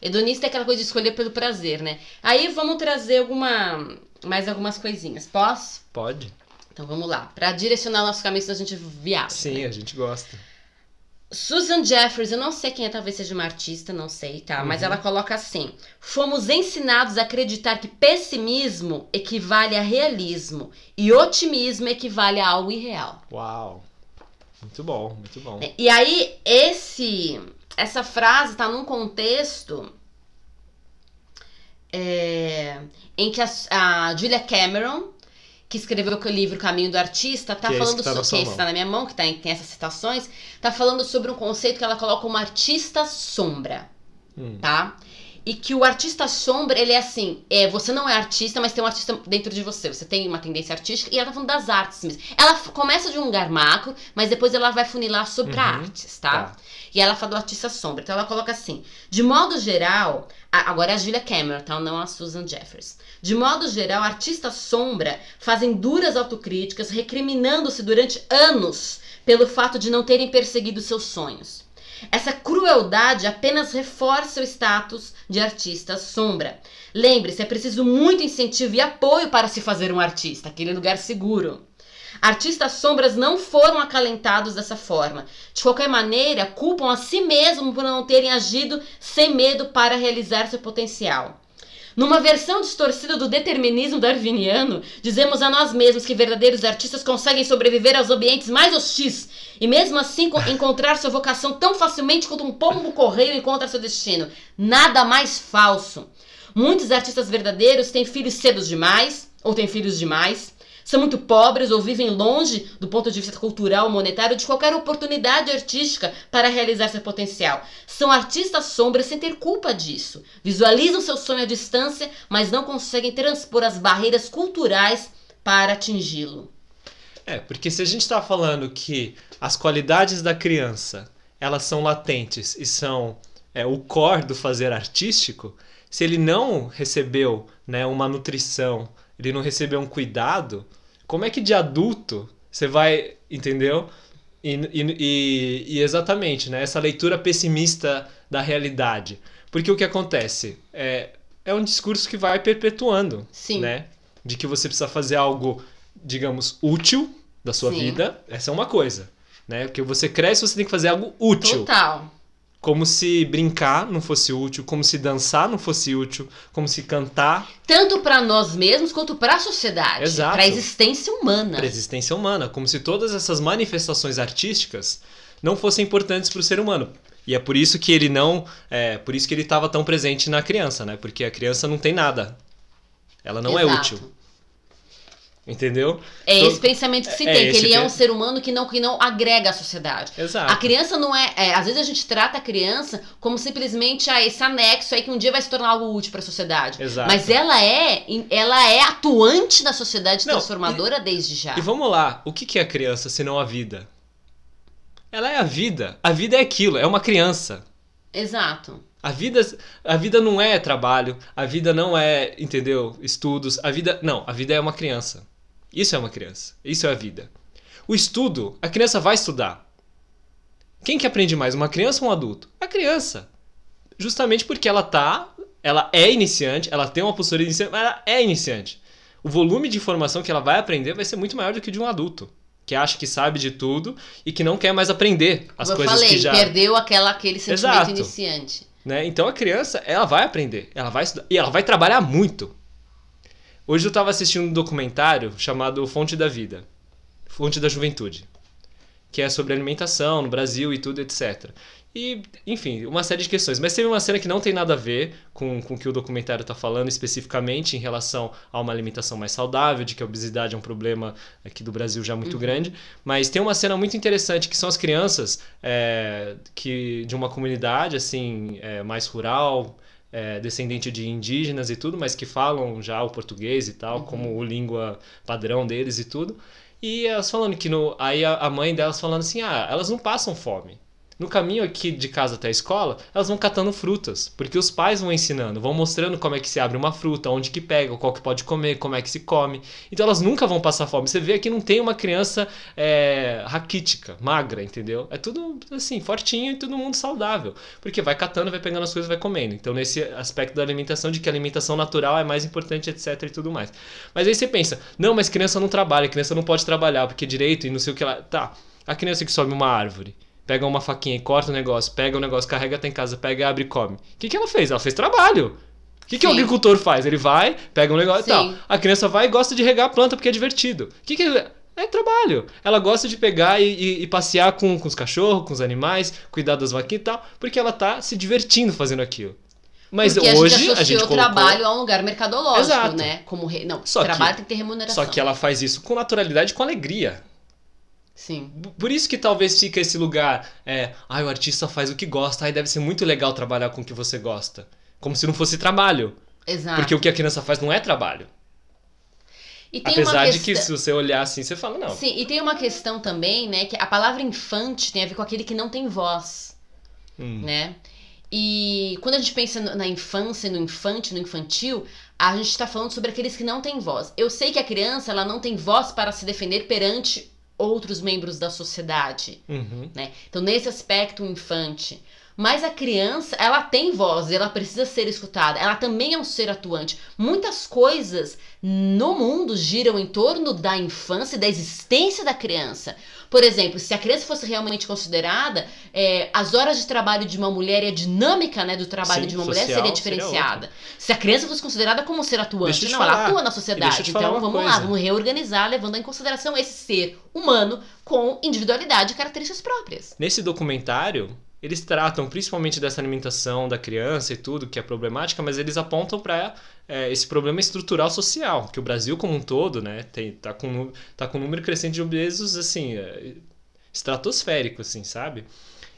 Hedonista é aquela coisa de escolher pelo prazer, né? Aí vamos trazer alguma mais algumas coisinhas. Posso? Pode. Então vamos lá. Para direcionar o nosso caminho, senão a gente viaja. Sim, né? a gente gosta. Susan Jeffers, eu não sei quem é, talvez seja uma artista, não sei, tá? Uhum. Mas ela coloca assim: Fomos ensinados a acreditar que pessimismo equivale a realismo e otimismo equivale a algo irreal. Uau! Muito bom, muito bom. E aí, esse, essa frase está num contexto é, em que a, a Julia Cameron que escreveu o livro Caminho do Artista, tá que falando sobre. Que está na minha mão, que tá em, tem essas citações, tá falando sobre um conceito que ela coloca uma artista sombra. Hum. Tá? E que o artista sombra, ele é assim, é, você não é artista, mas tem um artista dentro de você. Você tem uma tendência artística e ela tá falando das artes mesmo. Ela começa de um lugar macro, mas depois ela vai funilar sobre Uhum, artes, tá? tá. E ela fala do artista sombra. Então ela coloca assim: de modo geral, a- agora é a Julia Cameron, tá? Não a Susan Jeffers. De modo geral, artistas sombra fazem duras autocríticas, recriminando-se durante anos pelo fato de não terem perseguido seus sonhos. Essa crueldade apenas reforça o status de artista sombra. Lembre-se, é preciso muito incentivo e apoio para se fazer um artista, aquele lugar seguro. Artistas sombras não foram acalentados dessa forma. De qualquer maneira, culpam a si mesmos por não terem agido sem medo para realizar seu potencial. Numa versão distorcida do determinismo darwiniano, dizemos a nós mesmos que verdadeiros artistas conseguem sobreviver aos ambientes mais hostis e mesmo assim co- encontrar sua vocação tão facilmente quanto um pombo correio encontra seu destino. Nada mais falso. Muitos artistas verdadeiros têm filhos cedo demais ou têm filhos demais. São muito pobres ou vivem longe, do ponto de vista cultural monetário, de qualquer oportunidade artística para realizar seu potencial. São artistas sombras sem ter culpa disso. Visualizam seu sonho à distância, mas não conseguem transpor as barreiras culturais para atingi-lo. É, porque se a gente está falando que as qualidades da criança elas são latentes e são é, o core do fazer artístico, se ele não recebeu né, uma nutrição, ele não recebeu um cuidado, como é que de adulto você vai, entendeu? E, e- e- exatamente, né, essa leitura pessimista da realidade. Porque o que acontece? É, é um discurso que vai perpetuando Sim. né? De que você precisa fazer algo, digamos, útil da sua Sim. vida. Essa é uma coisa, né? Porque você cresce, você tem que fazer algo útil. Total. Como se brincar não fosse útil, como se dançar não fosse útil, como se cantar Tanto para nós mesmos quanto para a sociedade. Exato. Para a existência humana. para a existência humana, como se todas essas manifestações artísticas não fossem importantes para o ser humano. E é por isso que ele não, é por isso que ele estava tão presente na criança, né? Porque a criança não tem nada. Ela não é Exato. útil. Entendeu? É Então, esse pensamento que se é tem, que ele é um ser humano que não, que não agrega à sociedade. Exato. A criança não é, é, Às vezes a gente trata a criança como simplesmente ah, esse anexo aí que um dia vai se tornar algo útil para a sociedade. Exato. Mas ela é, ela é atuante na sociedade Não, transformadora desde já. E vamos lá, o que que é a criança se não a vida? Ela é a vida. A vida é aquilo, é uma criança. Exato. A vida, a vida não é trabalho, a vida não é, entendeu? Estudos, a vida, não, a vida é uma criança. Isso é uma criança. Isso é a vida. O estudo, a criança vai estudar. Quem que aprende mais, uma criança ou um adulto? A criança. Justamente porque ela tá, ela é iniciante, ela tem uma postura iniciante, mas ela é iniciante. O volume de informação que ela vai aprender vai ser muito maior do que o de um adulto, que acha que sabe de tudo e que não quer mais aprender as Como eu coisas falei, que já perdeu aquela, aquele sentimento Exato. iniciante. né? Então a criança, ela vai aprender, ela vai estudar e ela vai trabalhar muito. Hoje eu estava assistindo um documentário chamado Fonte da Vida, Fonte da Juventude, que é sobre alimentação no Brasil e tudo, etc. E, enfim, uma série de questões. Mas teve uma cena que não tem nada a ver com, com o que o documentário está falando especificamente em relação a uma alimentação mais saudável, de que a obesidade é um problema aqui do Brasil já muito grande. Mas tem uma cena muito interessante que são as crianças é, que de uma comunidade assim é, mais rural, é, descendente de indígenas e tudo, mas que falam já o português e tal, como o língua padrão deles e tudo. E elas falando que no, aí a, a mãe delas falando assim, ah, elas não passam fome. No caminho aqui de casa até a escola, elas vão catando frutas, porque os pais vão ensinando, vão mostrando como é que se abre uma fruta, onde que pega, qual que pode comer, como é que se come. Então elas nunca vão passar fome. Você vê que não tem uma criança é, raquítica, magra, entendeu? É tudo assim, fortinho e todo mundo saudável, porque vai catando, vai pegando as coisas, vai comendo. Então nesse aspecto da alimentação, de que a alimentação natural é mais importante, etc e tudo mais. Mas aí você pensa, não, mas criança não trabalha, criança não pode trabalhar, porque direito e não sei o que lá. Tá, a criança que sobe uma árvore, pega uma faquinha e corta o negócio, pega o negócio, carrega até em casa, pega, abre e come. O que, que ela fez? Ela fez trabalho. O que, que o Sim. agricultor faz? Ele vai, pega um negócio e tal. Sim. A criança vai e gosta de regar a planta porque é divertido. O que, que ele- é trabalho. Ela gosta de pegar e, e- e passear com, com os cachorros, com os animais, cuidar das vaquinhas e tal, porque ela tá se divertindo fazendo aquilo. Mas Porque hoje a gente associou colocou... o trabalho a um lugar mercadológico, Exato. né? Como re... Não, Só que- trabalho tem que ter remuneração. Só que ela faz isso com naturalidade e com alegria. Sim. Por isso que talvez fica esse lugar, é, ai, o artista faz o que gosta, ai, deve ser muito legal trabalhar com o que você gosta. Como se não fosse trabalho. Exato. Porque o que a criança faz não é trabalho. Apesar de que se você olhar assim, você fala, não. Sim, e tem uma questão também, né, que a palavra infante tem a ver com aquele que não tem voz, Hum. né? E quando a gente pensa na infância, no infante, no infantil, a gente está falando sobre aqueles que não têm voz. Eu sei que a criança ela não tem voz para se defender perante outros membros da sociedade, Uhum. né? Então nesse aspecto o infante, mas a criança, ela tem voz, ela precisa ser escutada. Ela também é um ser atuante. Muitas coisas no mundo giram em torno da infância e da existência da criança. Por exemplo, se a criança fosse realmente considerada, é, as horas de trabalho de uma mulher e a dinâmica né, do trabalho Sim, de uma mulher social seria seria diferenciada. se a criança fosse considerada como um ser atuante, não, ela falar. atua na sociedade. Então vamos lá, coisa. vamos reorganizar, levando em consideração esse ser humano com individualidade e características próprias. Nesse documentário, eles tratam principalmente dessa alimentação da criança e tudo, que é problemática, mas eles apontam para esse problema estrutural social, que o Brasil como um todo, né, tem, tá, com, tá com um número crescente de obesos, assim, é, estratosférico, assim, sabe?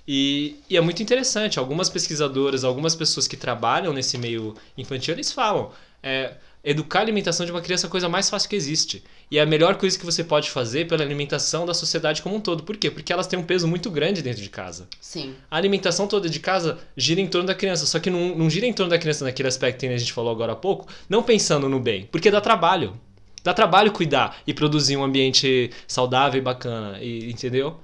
E, e é muito interessante, algumas pesquisadoras, algumas pessoas que trabalham nesse meio infantil, eles falam, é, educar a alimentação de uma criança é a coisa mais fácil que existe. E é a melhor coisa que você pode fazer pela alimentação da sociedade como um todo. Por quê? Porque elas têm um peso muito grande dentro de casa. Sim. A alimentação toda de casa gira em torno da criança, só que não, não gira em torno da criança naquele aspecto que a gente falou agora há pouco, não pensando no bem, porque dá trabalho. Dá trabalho cuidar e produzir um ambiente saudável e bacana, e, entendeu?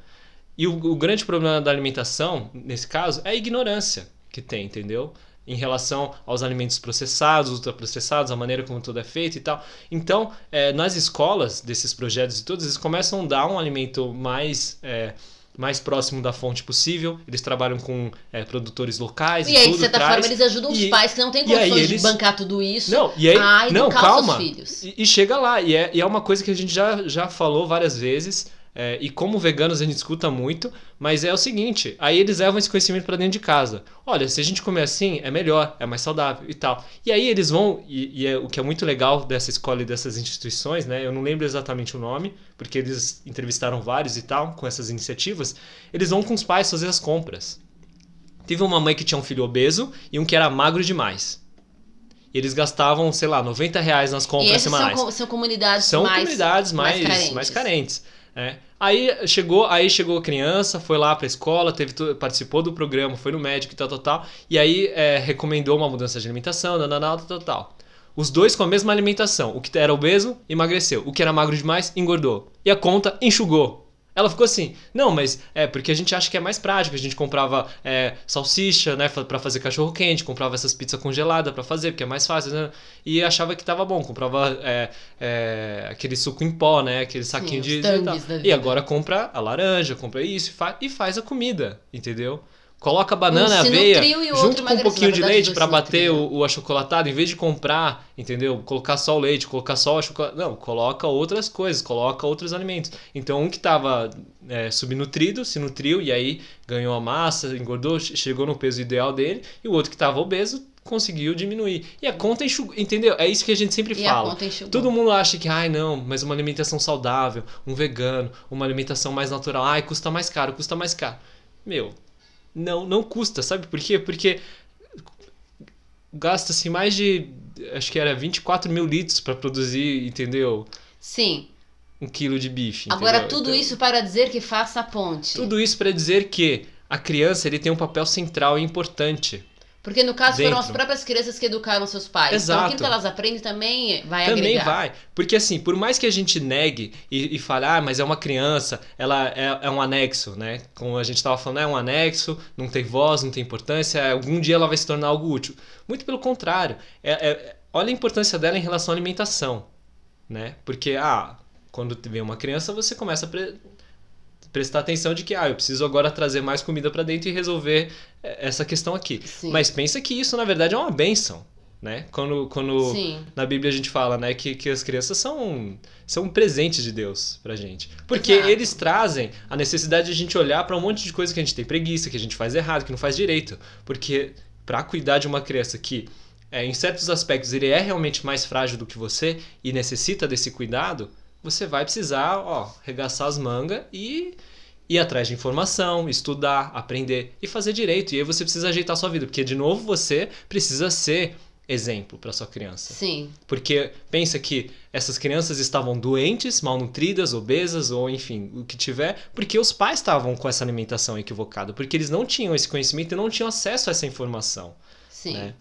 E o, o grande problema da alimentação, nesse caso, é a ignorância que tem, entendeu? Em relação aos alimentos processados, ultraprocessados, a maneira como tudo é feito e tal. Então, é, nas escolas desses projetos e todos, eles começam a dar um alimento mais. é, mais próximo da fonte possível, eles trabalham com é, produtores locais e, E aí, de tudo, certa traz. forma, eles ajudam os E- pais que não têm condições eles- de bancar tudo isso Não, e aí, a não, calma. seus filhos. E, e chega lá, e é, e é uma coisa que a gente já, já falou várias vezes, é, e como veganos a gente escuta muito, mas é o seguinte, aí eles levam esse conhecimento para dentro de casa. Olha, se a gente comer assim, é melhor, é mais saudável e tal. E aí eles vão, e, e é, o que é muito legal dessa escola e dessas instituições, né? Eu não lembro exatamente o nome, porque eles entrevistaram vários e tal, com essas iniciativas, eles vão com os pais fazer as compras. Teve uma mãe que tinha um filho obeso e um que era magro demais. E eles gastavam, sei lá, 90 reais nas compras são, semanais co- são comunidades são mais, comunidades mais, carentes. mais carentes. é. Aí chegou, aí chegou a criança, foi lá pra escola, teve, participou do programa, foi no médico e tal, tal, tal. E aí é, recomendou uma mudança de alimentação, nananal, tal, tal, tal. Os dois com a mesma alimentação. O que era obeso, emagreceu. O que era magro demais, engordou. E a conta enxugou. Ela ficou assim, não, mas é porque a gente acha que é mais prático. A gente comprava é, salsicha, né, pra fazer cachorro quente, comprava essas pizzas congeladas pra fazer, porque é mais fácil, né? E achava que tava bom, comprava é, é, aquele suco em pó, né, aquele saquinho os de, de E agora compra a laranja, compra isso e, fa e faz a comida, entendeu? Coloca banana Um e aveia junto com um pouquinho de leite se bater o, o achocolatado, em vez de comprar, entendeu? Colocar só o leite, colocar só o achocolatado. Não, coloca outras coisas, coloca outros alimentos. Então, um que tava é, subnutrido se nutriu e aí ganhou a massa, engordou, che- chegou no peso ideal dele, e o outro que tava obeso conseguiu diminuir. E a conta enxugou, entendeu? É isso que a gente sempre E a fala. Todo mundo acha que, ai não, mas uma alimentação saudável, um vegano, uma alimentação mais natural, ai, custa mais caro, custa mais caro. Meu, não, não custa, sabe por quê? Porque gasta-se mais de, acho que era 24 mil litros para produzir, entendeu? Sim. Um quilo de bife. Agora, entendeu? tudo Então, isso para dizer que faça a ponte. Tudo isso para dizer que a criança ele tem um papel central e importante. Porque no caso foram Dentro. as próprias crianças que educaram seus pais. Então Exato. aquilo que elas aprendem também vai Também agregar. vai. Porque assim, por mais que a gente negue e, e fale, ah, mas é uma criança, ela é, é um anexo, né? Como a gente estava falando, é um anexo, não tem voz, não tem importância, algum dia ela vai se tornar algo útil. Muito pelo contrário. É, é- olha a importância dela em relação à alimentação, né? Porque, ah, quando vem uma criança, você começa a prestar atenção de que, ah, eu preciso agora trazer mais comida para dentro e resolver eh, essa questão aqui. Sim. Mas pensa que isso, na verdade, é uma benção, né? Quando, quando Sim. na Bíblia a gente fala, né, que, que as crianças são, são presentes de Deus pra gente. Porque Exato. eles trazem a necessidade de a gente olhar pra um monte de coisa que a gente tem preguiça, que a gente faz errado, que não faz direito. Porque pra cuidar de uma criança que, é, em certos aspectos, ele é realmente mais frágil do que você e necessita desse cuidado, você vai precisar, ó, regaçar as mangas e, ir atrás de informação, estudar, aprender e fazer direito. E aí você precisa ajeitar a sua vida, porque de novo você precisa ser exemplo para sua criança. Sim. Porque pensa que essas crianças estavam doentes, malnutridas, obesas ou enfim, o que tiver, porque os pais estavam com essa alimentação equivocada, porque eles não tinham esse conhecimento e não tinham acesso a essa informação. Sim. Né?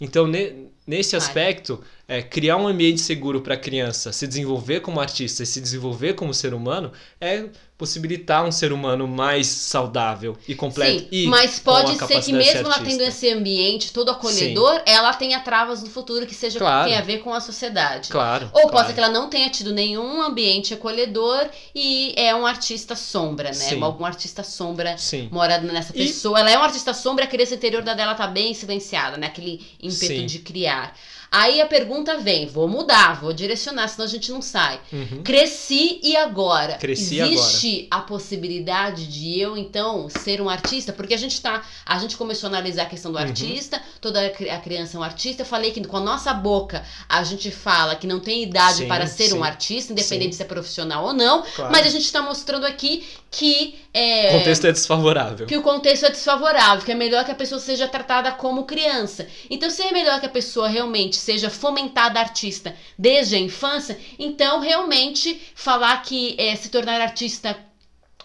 Então, ne, nesse aspecto, é, criar um ambiente seguro para a criança se desenvolver como artista e se desenvolver como ser humano é possibilitar um ser humano mais saudável e completo. Sim, e mas pode ser que mesmo ela tendo esse ambiente todo acolhedor, ela tenha travas no futuro que seja Claro. tem a ver com a sociedade. Claro. Ou pode claro. ser que ela não tenha tido nenhum ambiente acolhedor e é um artista sombra, né? Sim. Algum artista sombra Sim. mora nessa E- pessoa. Ela é um artista sombra, a criança interior da dela tá bem silenciada, né? Aquele ímpeto Sim. de criar. Aí a pergunta vem, vou mudar, vou direcionar, senão a gente não sai. Uhum. Cresci e agora? Cresci Existe a possibilidade de eu, então, ser um artista? Porque a gente tá. A gente começou a analisar a questão do Uhum. artista, toda a cri- a criança é um artista. Eu falei que com a nossa boca a gente fala que não tem idade Sim, para ser sim. um artista, independente Sim. se é profissional ou não. Claro. Mas a gente está mostrando aqui que. É, O contexto é desfavorável. que o contexto é desfavorável, que é melhor que a pessoa seja tratada como criança. Então, se é melhor que a pessoa realmente seja fomentada artista desde a infância, então realmente falar que é, se tornar artista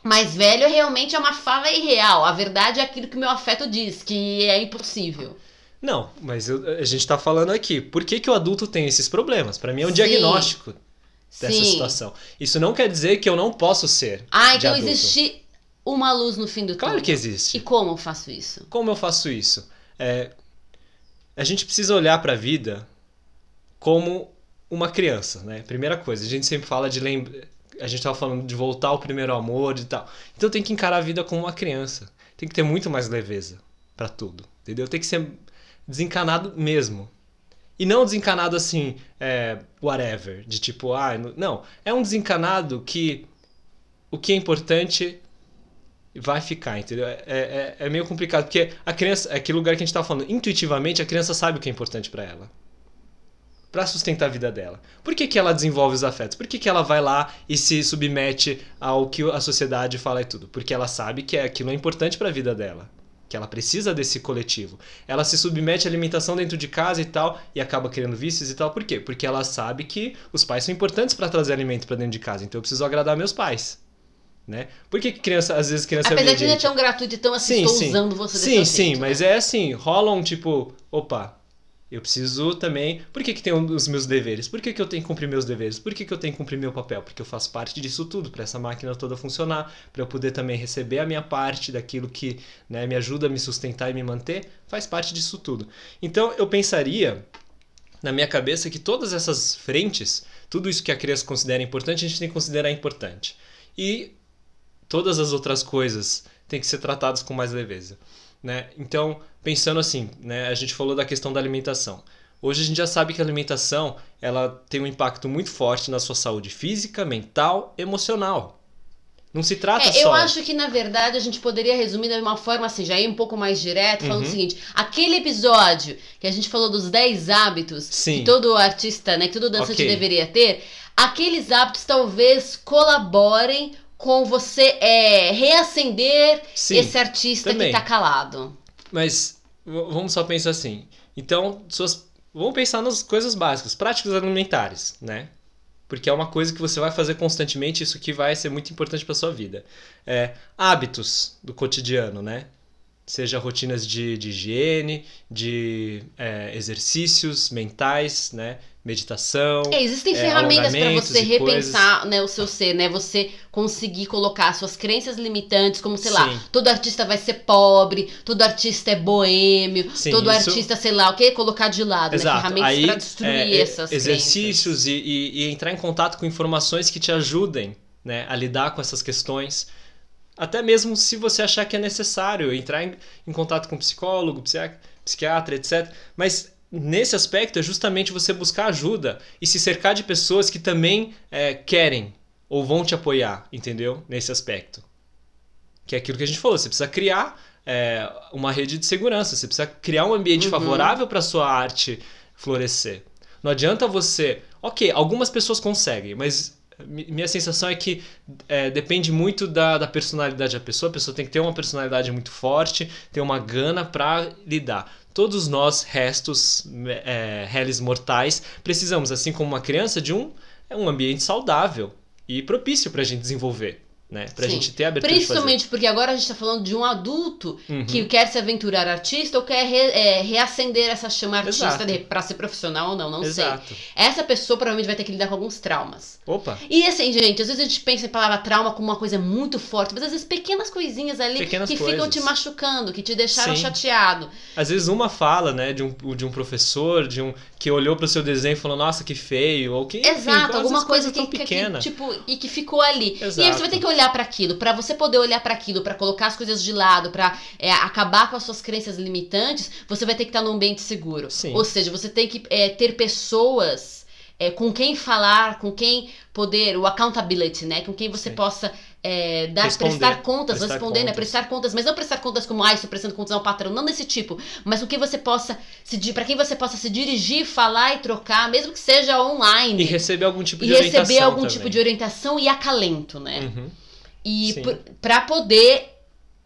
mais velho realmente é uma fala irreal. A verdade é aquilo que o meu afeto diz, que é impossível. Não, mas eu- a gente tá falando aqui. Por que, que o adulto tem esses problemas? Para mim é um Sim. diagnóstico dessa Sim. situação. Isso não quer dizer que eu não posso ser. Ah, então adulto. existe uma luz no fim do túnel. Claro que E existe. como eu faço isso? Como eu faço isso? É, a gente precisa olhar para a vida como uma criança, né? Primeira coisa, a gente sempre fala de lembrar. A gente tava falando de voltar ao primeiro amor e tal. Então tem que encarar a vida como uma criança. Tem que ter muito mais leveza para tudo, entendeu? Tem que ser desencanado mesmo. E não desencanado assim, é, whatever, de tipo, ah, não. É um desencanado que o que é importante vai ficar, entendeu? É, é, é meio complicado, porque a criança, é aquele lugar que a gente tá falando, intuitivamente a criança sabe o que é importante para ela. Pra sustentar a vida dela. Por que, que ela desenvolve os afetos? Por que, que ela vai lá e se submete ao que a sociedade fala e tudo? Porque ela sabe que aquilo é importante para a vida dela. Que ela precisa desse coletivo. Ela se submete à alimentação dentro de casa e tal, e acaba criando vícios e tal. Por quê? Porque ela sabe que os pais são importantes para trazer alimento para dentro de casa. Então eu preciso agradar meus pais. Né? Por que, que criança, às vezes criança é Apesar de não é obediente? tão gratuito e tão assim, Sim, estou sim. usando você Sim, desse sim, jeito, mas né? é assim, rola um tipo, opa, eu preciso também. Por que, que tem os meus deveres? Por que, que eu tenho que cumprir meus deveres? Por que, que eu tenho que cumprir meu papel? Porque eu faço parte disso tudo, para essa máquina toda funcionar, para eu poder também receber a minha parte daquilo que né, me ajuda a me sustentar e me manter, faz parte disso tudo. Então eu pensaria, na minha cabeça, que todas essas frentes, tudo isso que a criança considera importante, a gente tem que considerar importante. E todas as outras coisas têm que ser tratadas com mais leveza. Né? Então, pensando assim, né, a gente falou da questão da alimentação. Hoje a gente já sabe que a alimentação ela tem um impacto muito forte na sua saúde física, mental, emocional. Não se trata É, só. eu acho que na verdade a gente poderia resumir de uma forma assim, já ir um pouco mais direto, falando Uhum. o seguinte: aquele episódio que a gente falou dos 10 hábitos Sim. que todo artista, né, que todo dançante Ok. deveria ter, aqueles hábitos talvez colaborem com você é, reacender Sim, esse artista também. que tá calado. Mas vamos só pensar assim. Então, suas... vamos pensar nas coisas básicas, práticas alimentares, né? Porque é uma coisa que você vai fazer constantemente, isso que vai ser muito importante para sua vida. É, hábitos do cotidiano, né? Seja rotinas de, de higiene, de é, exercícios mentais, né? Meditação. É, existem é, ferramentas para você repensar né, o seu ser, né? Você conseguir colocar suas crenças limitantes, como, sei lá, Sim. todo artista vai ser pobre, todo artista é boêmio, Sim, todo isso- artista, sei lá, o que? Colocar de lado, né? Exato. Ferramentas Aí, para destruir é, é, essas exercícios e, e- e entrar em contato com informações que te ajudem né, a lidar com essas questões. Até mesmo se você achar que é necessário entrar em, em contato com psicólogo, psiqui- psiquiatra, etc. Mas nesse aspecto é justamente você buscar ajuda e se cercar de pessoas que também é, querem ou vão te apoiar, entendeu? Nesse aspecto. Que é aquilo que a gente falou, você precisa criar é, uma rede de segurança, você precisa criar um ambiente Uhum. favorável para sua arte florescer. Não adianta você. Ok, algumas pessoas conseguem, mas minha sensação é que é, depende muito da, da personalidade da pessoa. A pessoa tem que ter uma personalidade muito forte, ter uma gana pra lidar. Todos nós, restos, é, réis mortais, precisamos, assim como uma criança, de um, é um ambiente saudável e propício pra gente desenvolver, né? Pra Sim. gente ter a abertura. Principalmente porque agora a gente tá falando de um adulto Uhum. que quer se aventurar artista ou quer re- é, reacender essa chama artista Exato. de, pra ser profissional ou não, não sei. Exato. Essa pessoa provavelmente vai ter que lidar com alguns traumas. Opa, E assim, gente, às vezes a gente pensa em palavra trauma como uma coisa muito forte, mas às vezes pequenas coisinhas ali Pequenas que ficam coisas. te machucando, que te deixaram Sim. chateado. às vezes uma fala, né, de um, de um professor, de um que olhou pro seu desenho e falou, nossa, que feio, ou que enfim, Exato, às alguma coisa que, tão que- que, pequena. tipo, e que ficou ali. E aí Exato. você vai ter que olhar pra aquilo, pra você poder olhar pra aquilo, pra colocar as coisas de lado, pra é, acabar com as suas crenças limitantes, você vai ter que estar num ambiente seguro. Sim. Ou seja, você tem que é, ter pessoas é, com quem falar, com quem poder, o accountability, né? Com quem você Sim. possa é, dar, Responder, prestar contas, prestar responder, né? contas. Prestar contas, mas não prestar contas como, ah, estou prestando contas ao patrão, não desse tipo, mas com quem você possa se pra quem você possa se dirigir, falar e trocar, mesmo que seja online E receber algum tipo e de orientação receber algum também. tipo de orientação e acalento, né? Uhum. E Sim. p- pra poder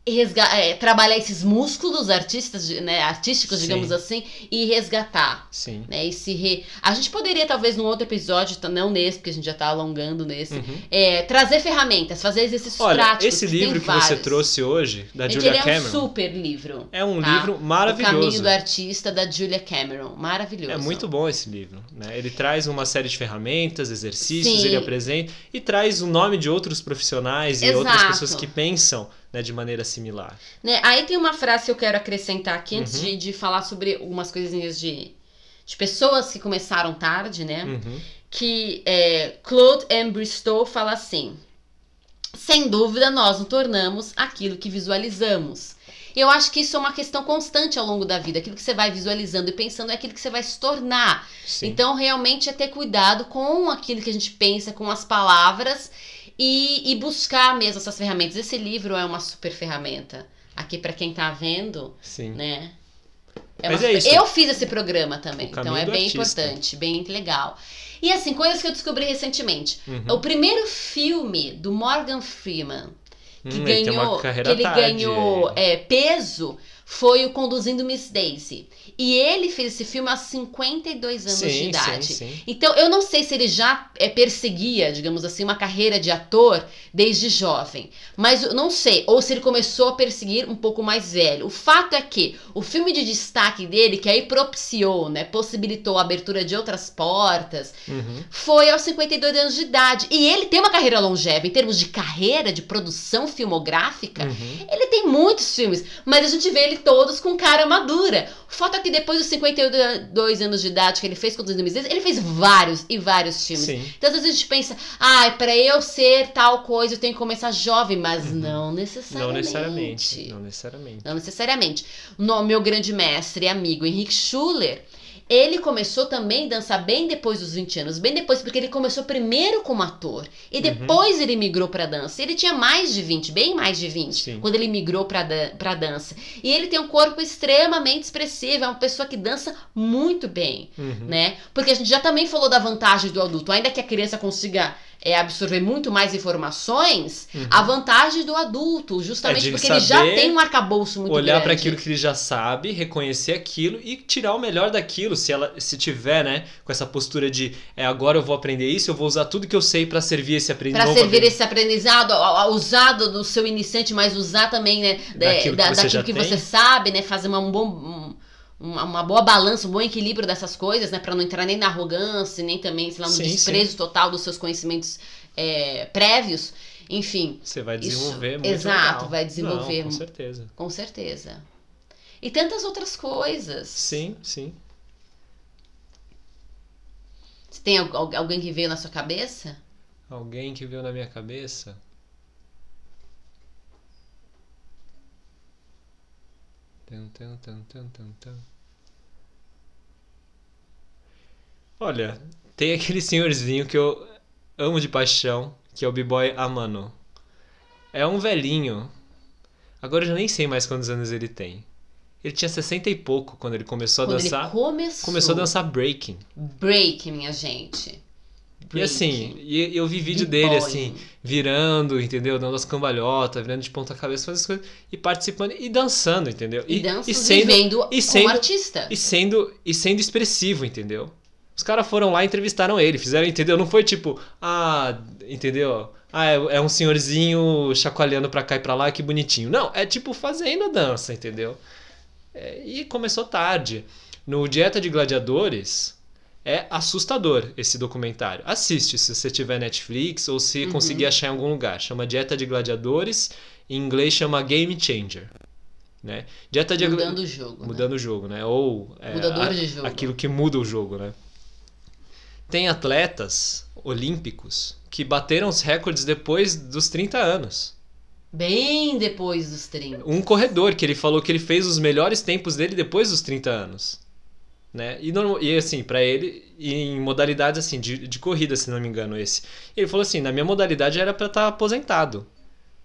é, trabalhar esses músculos artistas, né, artísticos, Sim. digamos assim, e resgatar. Sim. Né, e se re... A gente poderia, talvez, num outro episódio, não nesse, porque a gente já tá alongando nesse, Uhum. é, trazer ferramentas, fazer exercícios Olha, práticos. esse livro que você vários. trouxe hoje, da Gente, Julia ele é um Cameron, super livro. é um tá? livro O Caminho maravilhoso. do Artista, da Julia Cameron. Maravilhoso. É muito bom esse livro. Né? Ele traz uma série de ferramentas, exercícios, Sim. ele apresenta e traz o nome de outros profissionais e outras Exato. pessoas que pensam né, de maneira similar. Né, Aí tem uma frase que eu quero acrescentar aqui antes Uhum. de, de falar sobre algumas coisinhas de, de pessoas que começaram tarde, né? Uhum. Que é, Claude M. Bristow fala assim: sem dúvida, nós nos tornamos aquilo que visualizamos. E eu acho que isso é uma questão constante ao longo da vida. Aquilo que você vai visualizando e pensando é aquilo que você vai se tornar. Sim. Então, realmente é ter cuidado com aquilo que a gente pensa, com as palavras e, e buscar mesmo essas ferramentas. Esse livro é uma super ferramenta. Aqui, para quem tá vendo, Sim. né? Mas uma é isso. Eu fiz esse programa também, então é bem artista. importante, bem legal. E assim, coisas que eu descobri recentemente. Uhum. O primeiro filme do Morgan Freeman que Hum, ele ganhou, uma que ele tarde, ganhou ele. é, peso foi o Conduzindo Miss Daisy. E ele fez esse filme aos 52 anos sim, de idade. Sim, sim. Então, eu não sei se ele já é, perseguia, digamos assim, uma carreira de ator desde jovem. Mas eu não sei. Ou se ele começou a perseguir um pouco mais velho. O fato é que o filme de destaque dele, que aí propiciou, né, possibilitou a abertura de outras portas, Uhum. foi aos 52 anos de idade. E ele tem uma carreira longeva, em termos de carreira, de produção filmográfica. Uhum. Ele tem muitos filmes, mas a gente vê ele todos com cara madura. O fato é que depois dos 52 anos de idade que ele fez com os Miséias, ele fez vários e vários filmes. Sim. Então às vezes a gente pensa, ah, para eu ser tal coisa eu tenho que começar jovem, mas não necessariamente. Não necessariamente. Não necessariamente. Não necessariamente. No meu grande mestre e amigo Henrique Schuller, ele começou também a dançar bem depois dos 20 anos, bem depois, porque ele começou primeiro como ator e Uhum. depois ele migrou pra dança. Ele tinha mais de 20, bem mais de 20, Sim. quando ele migrou pra, dan pra dança. E ele tem um corpo extremamente expressivo, é uma pessoa que dança muito bem, Uhum. né? Porque a gente já também falou da vantagem do adulto, ainda que a criança consiga é, absorver muito mais informações, Uhum. a vantagem do adulto, justamente É porque ele já tem um arcabouço muito Olhar grande. para aquilo que ele já sabe, reconhecer aquilo e tirar o melhor daquilo. Se ela se tiver, né, com essa postura de é, agora eu vou aprender isso, eu vou usar tudo que eu sei para servir esse aprendizado. Para servir esse aprendizado, usado do seu iniciante, mas usar também, né, da- Daquilo que da- você daquilo que você sabe, né, fazer uma, um bom, um- uma, uma boa balança, um bom equilíbrio dessas coisas, né, para não entrar nem na arrogância, nem também, sei lá, no Sim, desprezo total dos seus conhecimentos é, prévios. Enfim, Você vai Isso, desenvolver muito exato, legal. vai desenvolver Não, com certeza. com certeza. E tantas outras coisas. Sim, sim. Você tem al- al- alguém que veio na sua cabeça? Alguém que veio na minha cabeça. Tum, tum, tum, tum, tum, tum. Olha, tem aquele senhorzinho que eu amo de paixão, que é o B-Boy Amano. É um velhinho. Agora eu já nem sei mais quantos anos ele tem. Ele tinha 60 e pouco quando ele começou a Quando dançar. ele começou. Começou a dançar breaking. Break, minha gente. E assim, e eu vi vídeo B-boy. dele assim, virando, entendeu? Dando as cambalhotas, virando de ponta cabeça, fazendo as coisas e participando e dançando, entendeu? E, dança e sendo e sendo- como artista. e sendo e sendo expressivo, entendeu? Os caras foram lá e entrevistaram ele, fizeram, entendeu? Não foi tipo, ah, entendeu? Ah, é, é um senhorzinho chacoalhando pra cá e pra lá, que bonitinho. Não, é tipo fazendo a dança, entendeu? É, e começou tarde. No Dieta de Gladiadores é assustador esse documentário. Assiste se você tiver Netflix ou se Uhum. conseguir achar em algum lugar. Chama Dieta de Gladiadores, em inglês chama Game Changer. Né? Dieta de Mudando o jogo. né? mudando o jogo, né? Ou é, Mudador a- de jogo. aquilo que muda o jogo, né? Tem atletas olímpicos que bateram os recordes depois dos 30 anos. Bem depois dos 30. Um corredor que ele falou que ele fez os melhores tempos dele depois dos 30 anos. Né? E, norma- e assim, pra ele, em modalidades assim, de, de corrida, se não me engano, esse. Ele falou assim: na minha modalidade era pra estar aposentado.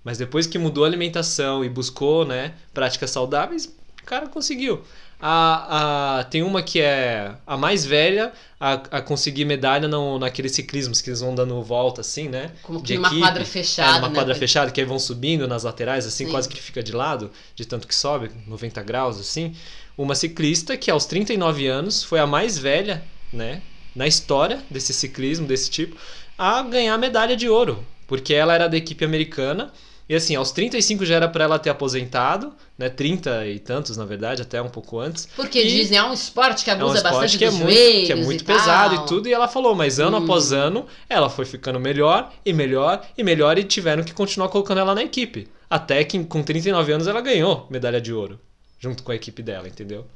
Mas depois que mudou a alimentação e buscou né, práticas saudáveis, o cara conseguiu. A, a, tem uma que é a mais velha a, a conseguir medalha no, naqueles ciclismos que eles vão dando volta, assim, né? Como que de numa equipe. quadra É, fechada. numa né? quadra fechada, que aí vão subindo nas laterais, assim, Sim. quase que fica de lado, de tanto que sobe, 90 graus, assim. Uma ciclista que aos 39 anos foi a mais velha, né, na história desse ciclismo, desse tipo, a ganhar medalha de ouro. Porque ela era da equipe americana. E assim, aos 35 já era para ela ter aposentado, né? 30 e tantos, na verdade, até um pouco antes. Porque E- dizem, é um esporte que É um abusa esporte bastante que é muito, que é muito e pesado tal. e tudo. E ela falou, mas ano Hum. após ano, ela foi ficando melhor e melhor e melhor e tiveram que continuar colocando ela na equipe. Até que com 39 anos ela ganhou medalha de ouro, junto com a equipe dela, entendeu?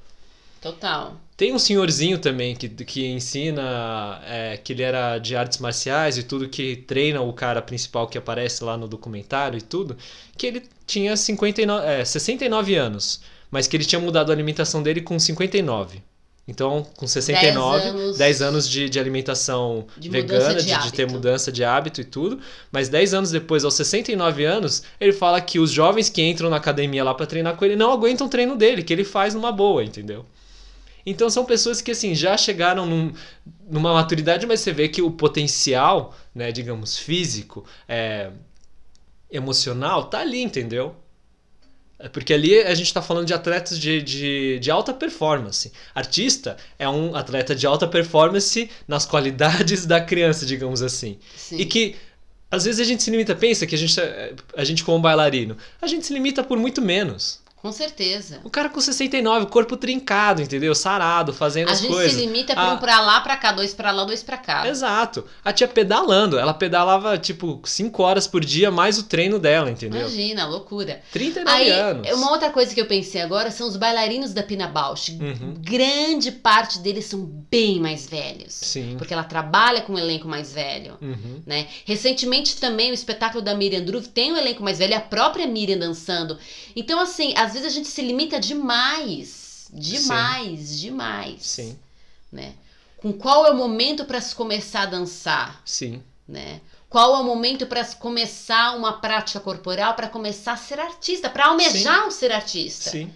Total. Tem um senhorzinho também que, que ensina é, que ele era de artes marciais e tudo, que treina o cara principal que aparece lá no documentário e tudo, que ele tinha 59, é, 69 anos, mas que ele tinha mudado a alimentação dele com 59. Então, com 69, 10 anos- anos, anos de, de alimentação De vegana, de de, de ter mudança de hábito e tudo, mas 10 anos depois, aos 69 anos, ele fala que os jovens que entram na academia lá pra treinar com ele não aguentam o treino dele, que ele faz numa boa, entendeu? Então são pessoas que assim já chegaram num- numa maturidade, mas você vê que o potencial, né, digamos, físico, é, emocional, tá ali, entendeu? É Porque ali a gente tá falando de atletas de, de, de alta performance. Artista é um atleta de alta performance nas qualidades da criança, digamos assim. Sim. E que às vezes a gente se limita, pensa que a gente, a gente como bailarino, a gente se limita por muito menos. Com certeza. O cara com 69, o corpo trincado, entendeu? Sarado, fazendo A as gente coisas. se limita pra Ah. um pra lá, pra cá, dois pra lá, dois pra cá. Exato. A tia pedalando. Ela pedalava, tipo, 5 horas por dia, mais o treino dela, entendeu? Imagina, loucura. 39 Aí, anos. uma outra coisa que eu pensei agora são os bailarinos da Pina Bausch. Uhum. Grande parte deles são bem mais velhos. Sim. Porque ela trabalha com um elenco mais velho. Uhum. Né? Recentemente também o espetáculo da Miriam Druve tem um elenco mais velho, a própria Miriam dançando. Então, assim, às vezes a gente se limita demais. Demais, demais. Sim, Né? Com qual é o momento para se começar a dançar? sim. Né? Qual é o momento para começar uma prática corporal, para começar a ser artista, para almejar um ser artista? Sim.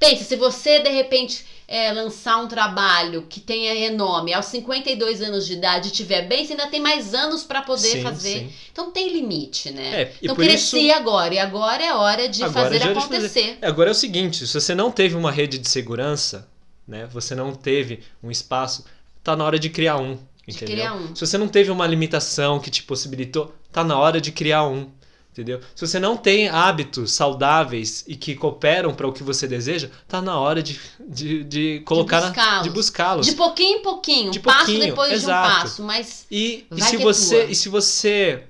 Pense, se você de repente é, lançar um trabalho que tenha renome aos 52 anos de idade e estiver bem, você ainda tem mais anos para poder Sim, fazer. sim. Então tem limite, né? É, então cresci isso- agora e agora é hora de Agora fazer já é de acontecer. Agora é o seguinte, se você não teve uma rede de segurança, né? Você não teve um espaço, tá na hora de criar um. De Entendeu? criar um. Se você não teve uma limitação que te possibilitou, tá na hora de criar um. Entendeu? Se você não tem hábitos saudáveis e que cooperam para o que você deseja, tá na hora de, de, de colocar na- buscá-los. de buscá-los. De pouquinho em pouquinho, De passo pouquinho, depois de um exato. passo, mas E, e se é você tua. e se você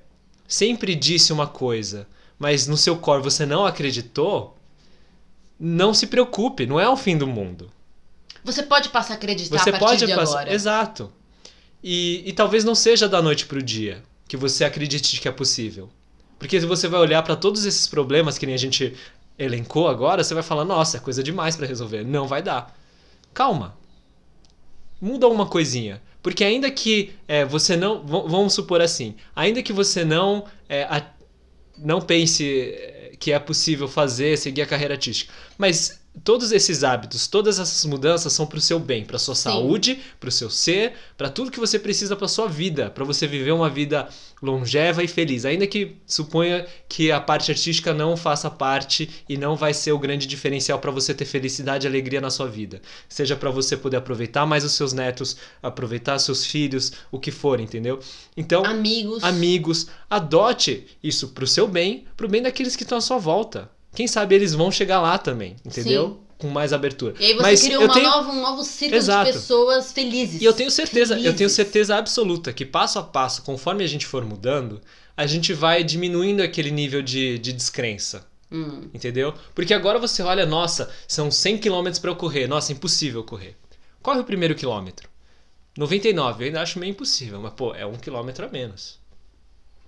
sempre disse uma coisa, mas no seu core você não acreditou, não se preocupe, não é o fim do mundo. você pode passar a acreditar Você a partir pode de passar, agora. exato. E, e talvez não seja da noite pro dia que você acredite que é possível. Porque se você vai olhar para todos esses problemas que nem a gente elencou agora, você vai falar: "Nossa, é coisa demais para resolver". Não vai dar. Calma. Muda uma coisinha. Porque ainda que é, você não. Vamos supor assim. Ainda que você não. é, a- não pense é, que é possível fazer, seguir a carreira artística. Mas todos esses hábitos, todas essas mudanças são para o seu bem, para sua Sim. saúde, para o seu ser, para tudo que você precisa para sua vida, para você viver uma vida longeva e feliz. Ainda que suponha que a parte artística não faça parte e não vai ser o grande diferencial para você ter felicidade e alegria na sua vida. Seja para você poder aproveitar mais os seus netos, aproveitar seus filhos, o que for, entendeu? Então, Amigos. amigos, adote isso pro seu bem, pro bem daqueles que estão à sua volta. Quem sabe eles vão chegar lá também, entendeu? Com mais abertura. E aí você Mas cria eu uma tenho- nova, um novo círculo Exato. de pessoas felizes. E eu tenho certeza, eu tenho Felizes. certeza absoluta que passo a passo, conforme a gente for mudando, a gente vai diminuindo aquele nível de, de descrença. Hum. Entendeu? Porque agora você olha, nossa, são 100 km para eu correr. Nossa, impossível correr. Corre o primeiro quilômetro. 99, eu ainda acho meio impossível, mas pô, é um quilômetro a menos.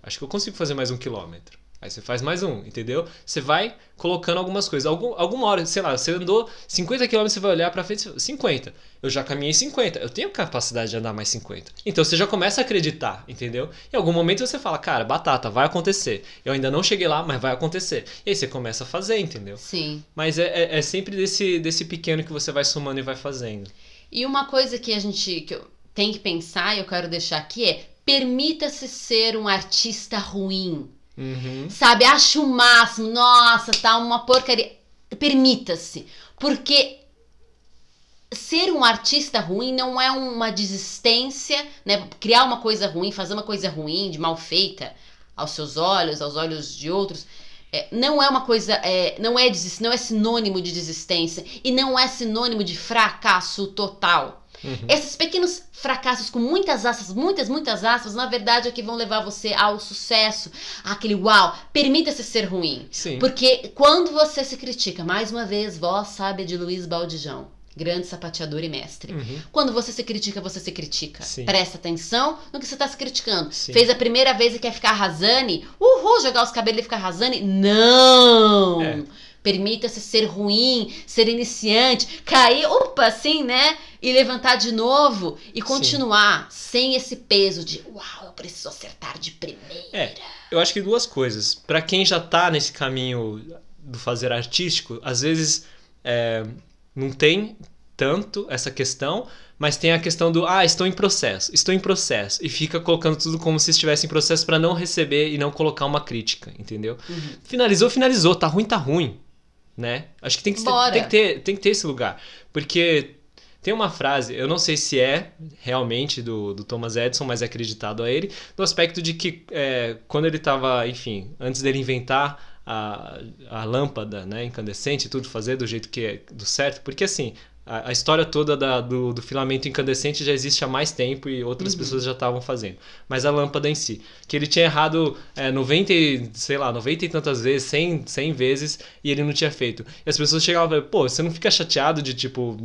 Acho que eu consigo fazer mais um quilômetro. Aí você faz mais um, entendeu? Você vai colocando algumas coisas. Algum, alguma hora, sei lá, você andou 50 km, você vai olhar pra frente, 50. Eu já caminhei 50. Eu tenho capacidade de andar mais 50. Então você já começa a acreditar, entendeu? Em algum momento você fala, cara, batata, vai acontecer. Eu ainda não cheguei lá, mas vai acontecer. E aí você começa a fazer, entendeu? Sim. Mas é, é, é sempre desse, desse pequeno que você vai somando e vai fazendo. E uma coisa que a gente que eu tem que pensar e eu quero deixar aqui é permita-se ser um artista ruim. Uhum. Sabe, acho o máximo, nossa, tá uma porcaria. Permita-se. Porque ser um artista ruim não é uma desistência, né? Criar uma coisa ruim, fazer uma coisa ruim, de mal feita, aos seus olhos, aos olhos de outros, é, não é uma coisa, é, não é desis- não é sinônimo de desistência e não é sinônimo de fracasso total. Uhum. Esses pequenos fracassos com muitas aspas, muitas, muitas aspas, na verdade é que vão levar você ao sucesso, àquele uau. Permita-se ser ruim. Sim. Porque quando você se critica, mais uma vez, voz sábia de Luiz Baldijão, grande sapateador e mestre. Uhum. Quando você se critica, você se critica. Sim. Presta atenção no que você está se criticando. Sim. Fez a primeira vez e quer ficar arrasando, uhul, jogar os cabelos e ficar arrasando. Não! É. Permita-se ser ruim, ser iniciante, cair, opa, assim, né? E levantar de novo e continuar sem esse peso de uau, eu preciso acertar de primeira. É, eu acho que duas coisas. Pra quem já tá nesse caminho do fazer artístico, às vezes é, não tem tanto essa questão, mas tem a questão do ah, estou em processo, estou em processo e fica colocando tudo como se estivesse em processo pra não receber e não colocar uma crítica, entendeu? Uhum. Finalizou, finalizou, tá ruim, tá ruim, né? Acho que tem que, ter, tem que ter, tem que ter esse lugar, porque tem uma frase, eu não sei se é realmente do, do Thomas Edison, mas é acreditado a ele, do aspecto de que é, quando ele estava, enfim, antes dele inventar a, a lâmpada né, incandescente, tudo fazer do jeito que é do certo, porque assim, a, a história toda da- do, do filamento incandescente já existe há mais tempo e outras Uhum. pessoas já estavam fazendo. Mas a lâmpada em si, que ele tinha errado é, 90, e- sei lá, 90 e tantas vezes, 100, 100 vezes, e ele não tinha feito. E as pessoas chegavam e falavam, pô, você não fica chateado de, tipo,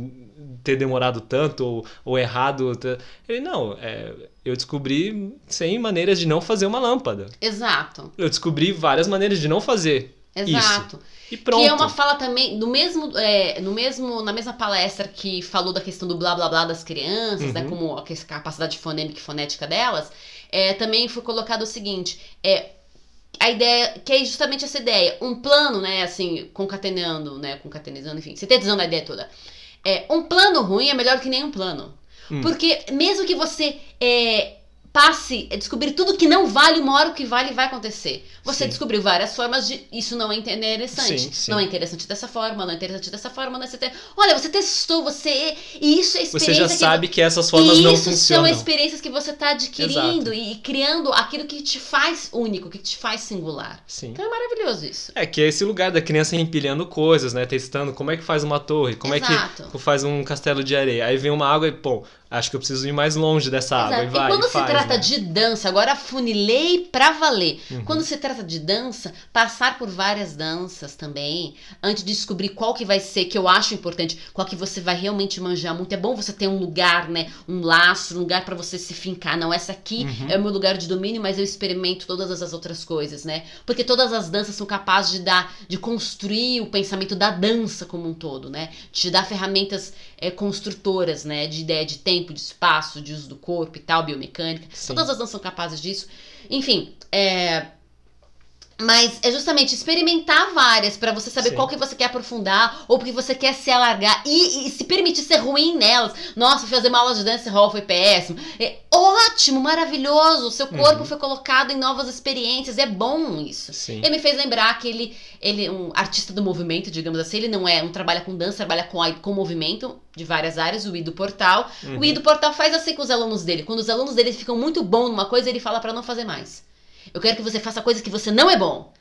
ter demorado tanto ou, ou errado? t-" Ele, não, é, eu descobri 100 maneiras de não fazer uma lâmpada. Exato, Eu descobri várias maneiras de não fazer. exato. E pronto. Que é uma fala também, no mesmo, é, no mesmo, na mesma palestra que falou da questão do blá blá blá das crianças, né, Uhum. como a capacidade fonêmica e fonética delas, é, também foi colocado o seguinte, é, a ideia, que é justamente essa ideia, um plano, né, assim, concatenando, né, concatenizando, enfim, sintetizando a ideia toda. É, um plano ruim é melhor que nenhum plano. Hum. Porque mesmo que você é, passe a descobrir tudo que não vale, uma hora o que vale vai acontecer. Você Sim. descobriu várias formas de. Isso não é interessante. Sim, sim. Não é interessante dessa forma, não é interessante dessa forma, não é interessante. Olha, você testou, você. E isso é experiência. Você já que- sabe que essas formas e não isso funcionam. são experiências que você está adquirindo e, e criando aquilo que te faz único, que te faz singular. Sim. Então é maravilhoso isso. É que é esse lugar da criança empilhando coisas, né? Testando como é que faz uma torre, como é Exato. que faz um castelo de areia. Aí vem uma água e, pô, acho que eu preciso ir mais longe dessa água. Exato. E vai, quando e se faz, trata né? de dança, agora funilei pra valer. Uhum. Quando se trata de dança, passar por várias danças também, antes de descobrir qual que vai ser, que eu acho importante, qual que você vai realmente manjar muito. É bom você ter um lugar, né? Um laço, um lugar pra você se fincar. Não, essa aqui Uhum. é o meu lugar de domínio, mas eu experimento todas as outras coisas, né? Porque todas as danças são capazes de dar, de construir o pensamento da dança como um todo, né? De te dar ferramentas é, construtoras, né? De ideia de tempo, de espaço, de uso do corpo e tal, biomecânica. Sim. Todas as danças são capazes disso. Enfim, é. Mas é justamente experimentar várias pra você saber Sim. qual que você quer aprofundar ou porque você quer se alargar e, e se permitir ser ruim nelas. Nossa, fazer uma aula de dance hall foi péssimo. É ótimo, maravilhoso. Seu corpo Uhum. foi colocado em novas experiências. É bom isso. Sim. Ele me fez lembrar que ele, ele é um artista do movimento, digamos assim. Ele não é, não trabalha com dança, trabalha com, com movimento de várias áreas, o I do Portal. O Uhum. I do Portal faz assim com os alunos dele. Quando os alunos dele ficam muito bons numa coisa, ele fala pra não fazer mais. Eu quero que você faça coisas que você não é bom.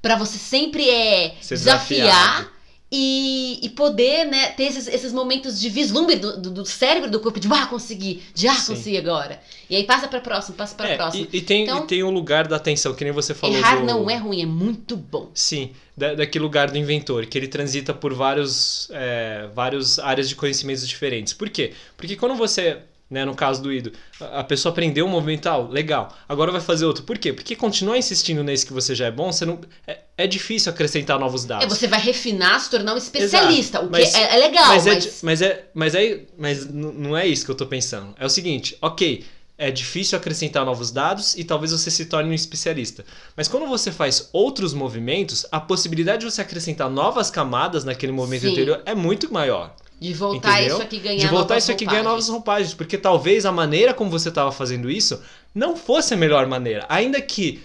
Pra você sempre é Ser desafiar e, e poder, né, ter esses, esses momentos de vislumbre do, do, do cérebro, do corpo, de ah, consegui, de ah, Sim. consegui agora. E aí passa pra próximo, passa pra É, próximo. e, e tem, Então- e tem um lugar da atenção, que nem você falou. Errar do- não é ruim, é muito bom. Sim, da, daquele lugar do inventor, que ele transita por vários, é, várias áreas de conhecimentos diferentes. Por quê? Porque quando você, né, no caso do Ido, a pessoa aprendeu um movimento tal, legal, agora vai fazer outro. Por quê? Porque continuar insistindo nesse que você já é bom, você não, é, é difícil acrescentar novos dados. É, você vai refinar, se tornar um especialista, o que Mas- é, é legal, mas, mas... é, mas é, mas é, mas não é isso que eu tô pensando. É o seguinte, ok, é difícil acrescentar novos dados e talvez você se torne um especialista. Mas quando você faz outros movimentos, a possibilidade de você acrescentar novas camadas naquele movimento Sim. anterior é muito maior. De voltar Entendeu? isso aqui ganhar de voltar novas isso aqui e ganhar novas roupagens, porque talvez a maneira como você estava fazendo isso não fosse a melhor maneira, ainda que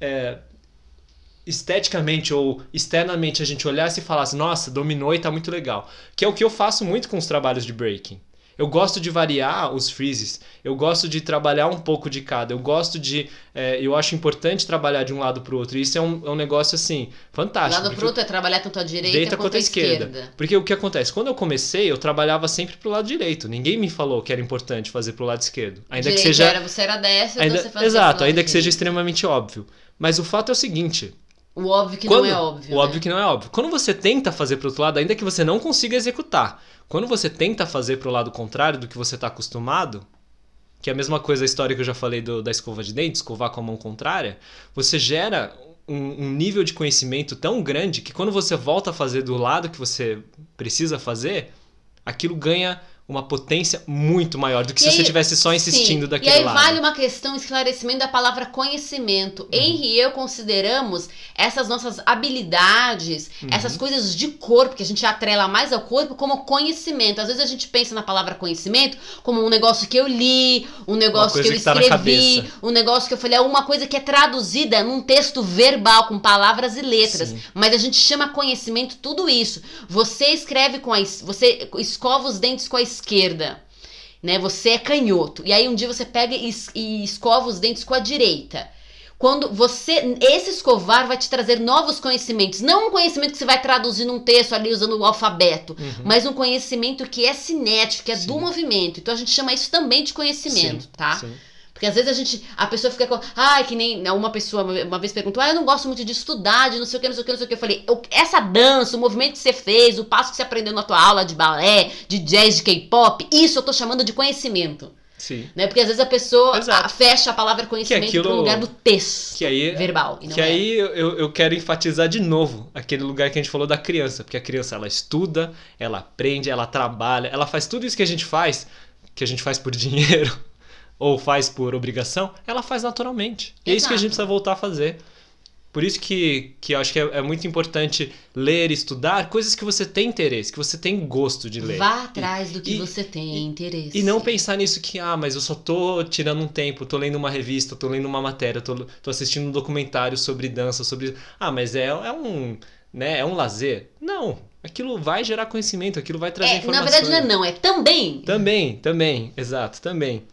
é, esteticamente ou externamente a gente olhasse e falasse, nossa, dominou e tá muito legal, que é o que eu faço muito com os trabalhos de breaking. Eu gosto de variar os freezes, eu gosto de trabalhar um pouco de cada, eu gosto de. é, eu acho importante trabalhar de um lado pro outro. E isso é um, é um negócio assim, fantástico. Lado pro outro é trabalhar tanto a direita, direita quanto a esquerda. esquerda. Porque o que acontece? Quando eu comecei, eu trabalhava sempre pro lado direito. Ninguém me falou que era importante fazer pro lado esquerdo. Ainda Direita que seja. era, você era dessa, ainda- então você fazia exato, ainda que seja direito. extremamente óbvio. Mas o fato é o seguinte: O óbvio que quando- não é óbvio. o né? óbvio que não é óbvio. Quando você tenta fazer pro outro lado, ainda que você não consiga executar, quando você tenta fazer pro lado contrário do que você tá acostumado, que é a mesma coisa a história que eu já falei do- da escova de dente, escovar com a mão contrária, você gera um, um nível de conhecimento tão grande que quando você volta a fazer do lado que você precisa fazer, aquilo ganha uma potência muito maior do que E se aí- você estivesse só insistindo Sim. daquele E aí lado. vale uma questão, esclarecimento da palavra conhecimento. Henry e eu consideramos essas nossas habilidades, Uhum. essas coisas de corpo, que a gente atrela mais ao corpo, como conhecimento. Às vezes a gente pensa na palavra conhecimento como um negócio que eu li, um negócio que eu que tá escrevi, cabeça. um negócio que eu falei, é uma coisa que é traduzida num texto verbal, com palavras e letras. Sim. Mas a gente chama conhecimento tudo isso. Você escreve com a. Você escova os dentes com a esquerda. Né? Você é canhoto. E aí um dia você pega e, e escova os dentes com a direita. Quando você. Esse escovar vai te trazer novos conhecimentos. Não um conhecimento que você vai traduzir num texto ali usando o alfabeto. Uhum. Mas um conhecimento que é cinético, que é do Sim. movimento. Então a gente chama isso também de conhecimento, Sim, tá? sim. Porque às vezes a gente, a pessoa fica com, ai, que nem uma pessoa uma vez perguntou, ah, eu não gosto muito de estudar, de não sei o que, não sei o que, não sei o que. Eu falei, "Eu- essa dança, o movimento que você fez, o passo que você aprendeu na tua aula de balé, de jazz, de K-pop, isso eu tô chamando de conhecimento. Sim. Né? Porque às vezes a pessoa a- fecha a palavra conhecimento aquilo- pro lugar do texto Que aí verbal. E Que é. aí eu, eu quero enfatizar de novo aquele lugar que a gente falou da criança, porque a criança ela estuda, ela aprende, ela trabalha, ela faz tudo isso que a gente faz, que a gente faz por dinheiro ou faz por obrigação, ela faz naturalmente. E é isso que a Exato. gente precisa voltar a fazer. Por isso que, que eu acho que é, é muito importante ler, estudar coisas que você tem interesse, que você tem gosto de ler. Vá atrás do que e- você tem interesse. E não pensar nisso que, ah, mas eu só tô tirando um tempo, tô lendo uma revista, tô lendo uma matéria, tô, tô assistindo um documentário sobre dança, sobre. Ah, mas é, é um. Né, é um lazer. Não. Aquilo vai gerar conhecimento, aquilo vai trazer É, na informação. verdade não é não, é também. Também, também, exato, também.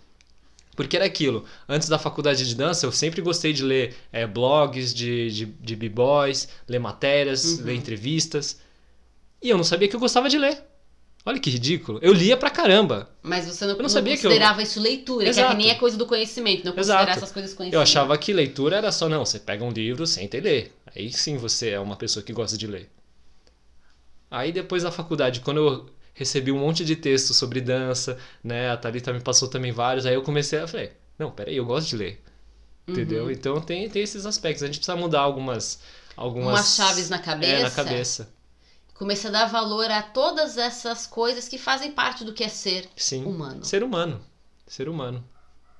Porque era aquilo. Antes da faculdade de dança, eu sempre gostei de ler é, blogs de, de, de b-boys, ler matérias, Uhum. ler entrevistas. E eu não sabia que eu gostava de ler. Olha que ridículo. Eu lia pra caramba. Mas você não, Eu não não sabia que eu- considerava isso leitura, que é Exato. que nem é coisa do conhecimento, não considerar Exato. essas coisas conhecidas. Eu achava que leitura era só, não, você pega um livro, senta e lê. Aí sim você é uma pessoa que gosta de ler. Aí depois da faculdade, quando eu recebi um monte de texto sobre dança, né, a Thalita me passou também vários, aí eu comecei a falei, não, peraí, eu gosto de ler. Entendeu? Uhum. Então tem, tem esses aspectos. A gente precisa mudar algumas. algumas Umas chaves na cabeça. É, na cabeça. Comecei a dar valor a todas essas coisas que fazem parte do que é ser Sim. humano, Ser humano. Ser humano.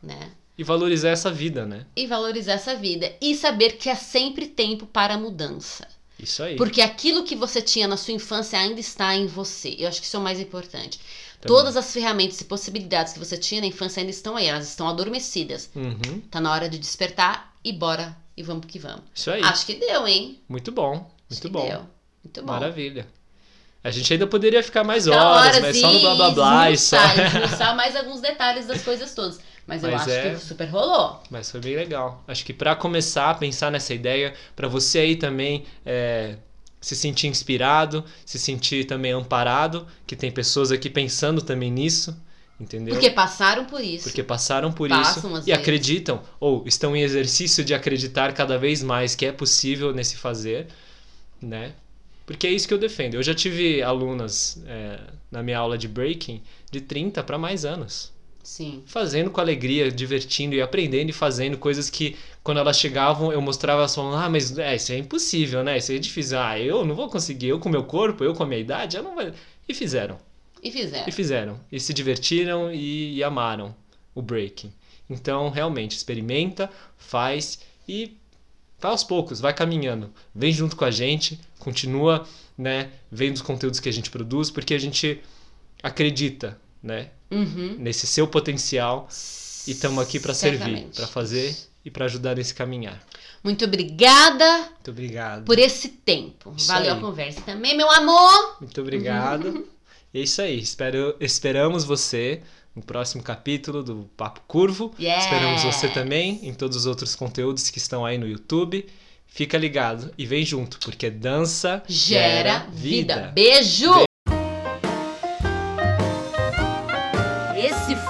né? E valorizar essa vida, né? E valorizar essa vida. E saber que há sempre tempo para mudança. Isso aí. Porque aquilo que você tinha na sua infância ainda está em você. Eu acho que isso é o mais importante. Também. Todas as ferramentas e possibilidades que você tinha na infância ainda estão aí, elas estão adormecidas. Uhum. Tá na hora de despertar e bora e vamos que vamos. Isso aí. Acho que deu, hein? Muito bom. Acho Muito que bom. Deu. Muito bom. Maravilha. A gente ainda poderia ficar mais Ficar horas, mas só no blá blá blá e só. esmiuçar mais alguns detalhes das coisas todas. Mas eu Mas acho é- que super rolou. Mas foi bem legal. Acho que pra começar a pensar nessa ideia, pra você aí também é, se sentir inspirado, se sentir também amparado, que tem pessoas aqui pensando também nisso, entendeu? Porque passaram por isso. Porque passaram por Passam, isso e vezes. acreditam, ou estão em exercício de acreditar cada vez mais que é possível nesse fazer, né? Porque é isso que eu defendo. Eu já tive alunas é, na minha aula de breaking de 30 para mais anos Sim. fazendo com alegria, divertindo e aprendendo e fazendo coisas que quando elas chegavam eu mostrava elas falando, ah, mas é, isso é impossível, né? Isso é difícil. Ah, eu não vou conseguir, eu com meu corpo, eu com a minha idade, eu não vou. E fizeram. E fizeram. E fizeram. E se divertiram e, e amaram o breaking. Então, realmente, experimenta, faz e vai aos poucos, vai caminhando. Vem junto com a gente, continua, né, vendo os conteúdos que a gente produz, porque a gente acredita, né, Uhum. nesse seu potencial e estamos aqui para servir, para fazer e para ajudar nesse caminhar. Muito obrigada Muito obrigado. por esse tempo. Isso Valeu aí. a conversa também, meu amor. Muito obrigado. E é isso aí. Espero, esperamos você no próximo capítulo do Papo Curvo. Yes. Esperamos você também em todos os outros conteúdos que estão aí no YouTube. Fica ligado e vem junto, porque dança Gera vida. Beijo! Esse